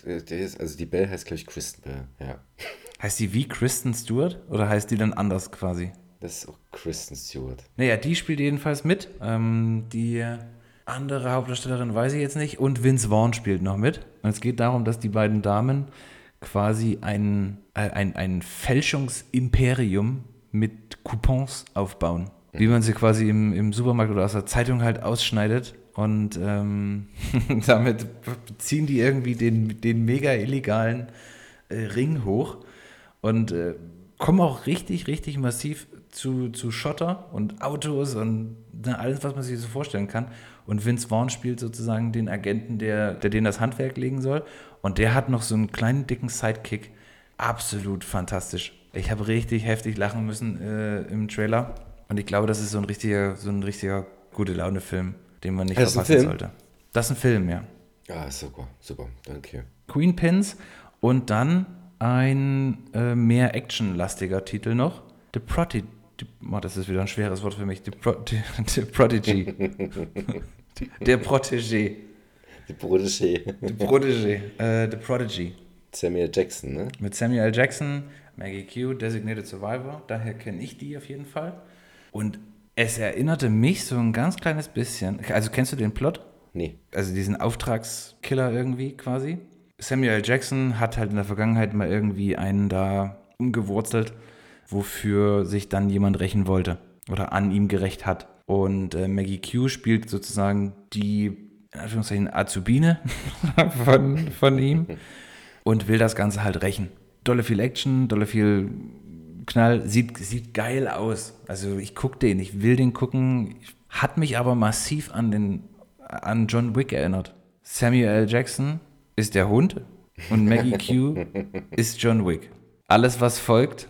also die Bell heißt, glaube ich, Kristen Bell, ja. Heißt die wie Kristen Stewart oder heißt die dann anders quasi? Das ist auch Kristen Stewart. Naja, die spielt jedenfalls mit. Ähm, die andere Hauptdarstellerin weiß ich jetzt nicht. Und Vince Vaughn spielt noch mit. Und es geht darum, dass die beiden Damen quasi ein, äh, ein, ein Fälschungsimperium mit Coupons aufbauen. Mhm. Wie man sie quasi im, im Supermarkt oder aus der Zeitung halt ausschneidet. Und ähm, damit ziehen die irgendwie den, den mega illegalen äh, Ring hoch und äh, kommen auch richtig, richtig massiv zu, zu Schotter und Autos und na, alles, was man sich so vorstellen kann. Und Vince Vaughn spielt sozusagen den Agenten, der, der denen das Handwerk legen soll. Und der hat noch so einen kleinen, dicken Sidekick. Absolut fantastisch. Ich habe richtig heftig lachen müssen äh, im Trailer. Und ich glaube, das ist so ein richtiger, so ein richtiger gute Laune-Film, den man nicht das verpassen sollte. Das ist ein Film, ja. Ah, super, super, danke. Queen Pins und dann ein äh, mehr actionlastiger Titel noch. The Prodigy. Oh, das ist wieder ein schweres Wort für mich. The, Pro, the, the Prodigy. Der Protégé. The Protégé. The Protégé. Uh, the Prodigy. Samuel Jackson, ne? Mit Samuel Jackson, Maggie Q, Designated Survivor. Daher kenne ich die auf jeden Fall. Und es erinnerte mich so ein ganz kleines bisschen. Also kennst du den Plot? Nee. Also diesen Auftragskiller irgendwie quasi. Samuel Jackson hat halt in der Vergangenheit mal irgendwie einen da umgewurzelt, wofür sich dann jemand rächen wollte oder an ihm gerecht hat. Und äh, Maggie Q spielt sozusagen die, in Anführungszeichen, Azubine von, von ihm und will das Ganze halt rächen. Dolle viel Action, dolle viel Knall, sieht, sieht geil aus. Also ich gucke den, ich will den gucken, hat mich aber massiv an, den, an John Wick erinnert. Samuel L. Jackson ist der Hund und Maggie Q ist John Wick. Alles, was folgt,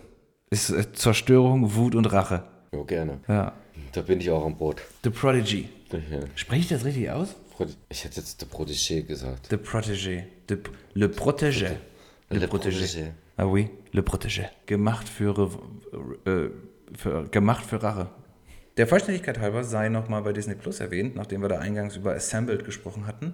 ist äh, Zerstörung, Wut und Rache. Jo, gerne. Ja. Da bin ich auch an Bord. The Prodigy. Ja. Spreche ich das richtig aus? Ich hätte jetzt The Protégé gesagt. The Protégé. The, le Protégé. Le, le Protégé. Protégé. Ah oui, Le Protégé. Gemacht für, äh, für, gemacht für Rache. Der Vollständigkeit halber sei nochmal bei Disney Plus erwähnt, nachdem wir da eingangs über Assembled gesprochen hatten.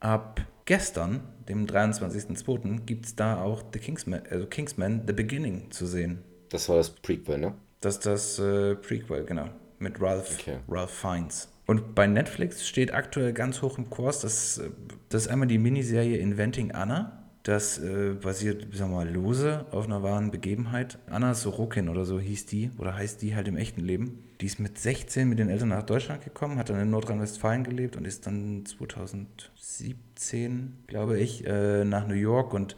Ab gestern, dem 23.02., gibt es da auch The Kingsman, also Kingsman The Beginning zu sehen. Das war das Prequel, ne? Das ist das äh, Prequel, genau. Mit Ralph, okay. Ralph Fiennes. Und bei Netflix steht aktuell ganz hoch im Kurs, das, das ist einmal die Miniserie Inventing Anna. Das äh, basiert, sagen wir mal, lose auf einer wahren Begebenheit. Anna Sorokin oder so hieß die, oder heißt die halt im echten Leben. Die ist mit 16 mit den Eltern nach Deutschland gekommen, hat dann in Nordrhein-Westfalen gelebt und ist dann 2017, glaube ich, äh, nach New York und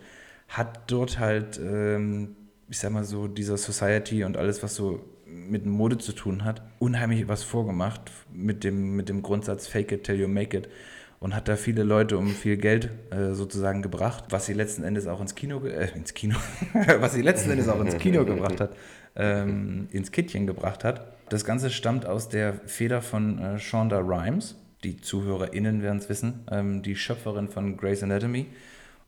hat dort halt, ähm, ich sag mal so, dieser Society und alles, was so mit Mode zu tun hat, unheimlich was vorgemacht mit dem, mit dem Grundsatz Fake it till you make it und hat da viele Leute um viel Geld äh, sozusagen gebracht, was sie letzten Endes auch ins Kino, äh, ins Kino, was sie letzten Endes auch ins Kino gebracht hat, ähm, ins Kittchen gebracht hat. Das Ganze stammt aus der Feder von äh, Shonda Rhimes, die ZuhörerInnen werden es wissen, ähm, die Schöpferin von Grey's Anatomy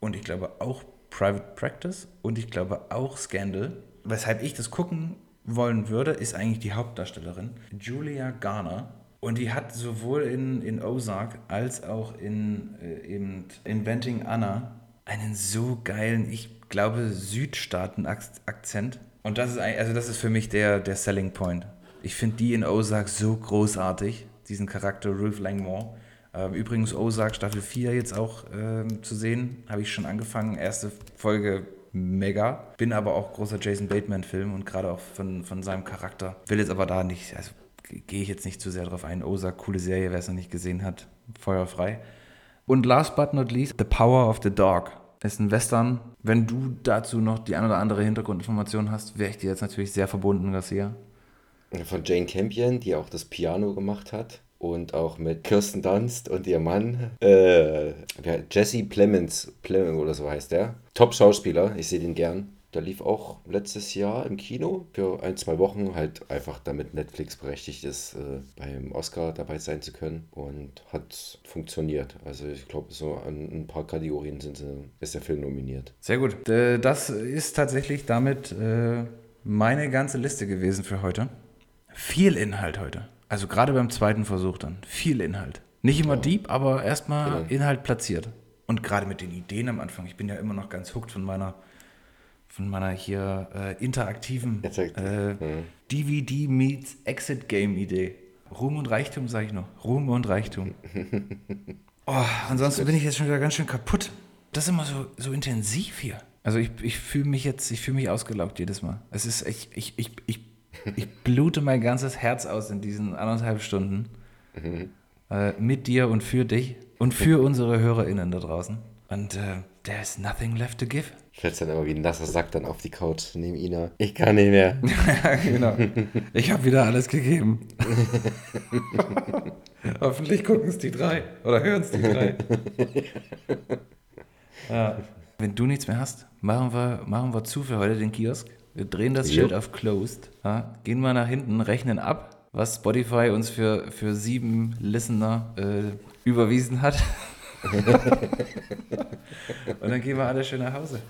und ich glaube auch Private Practice und ich glaube auch Scandal. Weshalb ich das gucken wollen würde, ist eigentlich die Hauptdarstellerin, Julia Garner. Und die hat sowohl in, in Ozark als auch in äh, eben Inventing Anna einen so geilen, ich glaube, Südstaaten-Akzent. Und das ist, also das ist für mich der, der Selling Point. Ich finde die in Ozark so großartig, diesen Charakter Ruth Langmore. Ähm, übrigens Ozark Staffel 4 jetzt auch ähm, zu sehen, habe ich schon angefangen. Erste Folge mega. Bin aber auch großer Jason Bateman-Film und gerade auch von, von seinem Charakter. Will jetzt aber da nicht, also gehe ich jetzt nicht zu sehr drauf ein. Ozark, coole Serie, wer es noch nicht gesehen hat, feuerfrei. Und last but not least, The Power of the Dog. Ist ein Western. Wenn du dazu noch die ein oder andere Hintergrundinformation hast, wäre ich dir jetzt natürlich sehr verbunden, Garcia. Von Jane Campion, die auch das Piano gemacht hat. Und auch mit Kirsten Dunst und ihr Mann. Äh, Jesse Plemons, Plemons oder so heißt der. Top-Schauspieler, ich sehe den gern. Der lief auch letztes Jahr im Kino für ein, zwei Wochen, halt einfach damit Netflix berechtigt ist, äh, beim Oscar dabei sein zu können und hat funktioniert. Also ich glaube, so an ein paar Kategorien sind ist der Film nominiert. Sehr gut. Äh, das ist tatsächlich damit äh, meine ganze Liste gewesen für heute. Viel Inhalt heute. Also gerade beim zweiten Versuch dann. Viel Inhalt. Nicht immer ja. deep, aber erstmal ja. Inhalt platziert. Und gerade mit den Ideen am Anfang. Ich bin ja immer noch ganz hooked von meiner von meiner hier äh, interaktiven äh, mhm. DVD meets Exit Game Idee. Ruhm und Reichtum, sage ich noch. Ruhm und Reichtum. Oh, ansonsten bin ich jetzt schon wieder ganz schön kaputt. Das ist immer so, so intensiv hier. Also ich, ich fühle mich jetzt, ich fühle mich ausgelaugt jedes Mal. Es ist, ich, ich, ich, ich, ich blute mein ganzes Herz aus in diesen anderthalb Stunden. Mhm. Äh, mit dir und für dich und für unsere HörerInnen da draußen. Und äh, there's nothing left to give. Fällst dann immer wie ein nasser Sack dann auf die Couch neben Ina. Ich kann nicht mehr. ja, genau. Ich habe wieder alles gegeben. Hoffentlich gucken es die drei oder hören es die drei. ja. Wenn du nichts mehr hast, machen wir, machen wir zu für heute den Kiosk. Wir drehen das. Schild auf Closed. Ja, gehen wir nach hinten, rechnen ab, was Spotify uns für, für sieben Listener äh, überwiesen hat. Und dann gehen wir alle schön nach Hause.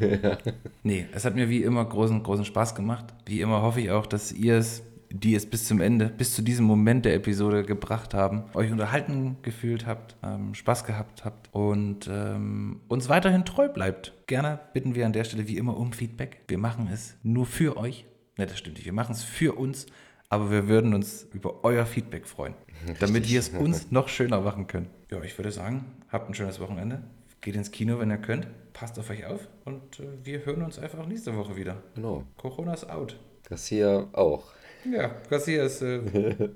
Ja. Nee, es hat mir wie immer großen, großen Spaß gemacht. Wie immer hoffe ich auch, dass ihr es, die es bis zum Ende, bis zu diesem Moment der Episode gebracht haben, euch unterhalten gefühlt habt, ähm, Spaß gehabt habt und ähm, uns weiterhin treu bleibt. Gerne bitten wir an der Stelle wie immer um Feedback. Wir machen es nur für euch. Ne, das stimmt nicht. Wir machen es für uns, aber wir würden uns über euer Feedback freuen, damit wir es uns noch schöner machen können. Ja, ich würde sagen, habt ein schönes Wochenende. Geht ins Kino, wenn ihr könnt. Passt auf euch auf und äh, wir hören uns einfach nächste Woche wieder. Genau. Corona ist out. Garcia auch. Ja, Garcia ist. Äh,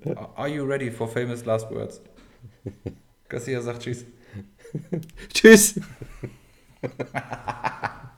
are you ready for famous last words? Garcia sagt Tschüss. tschüss.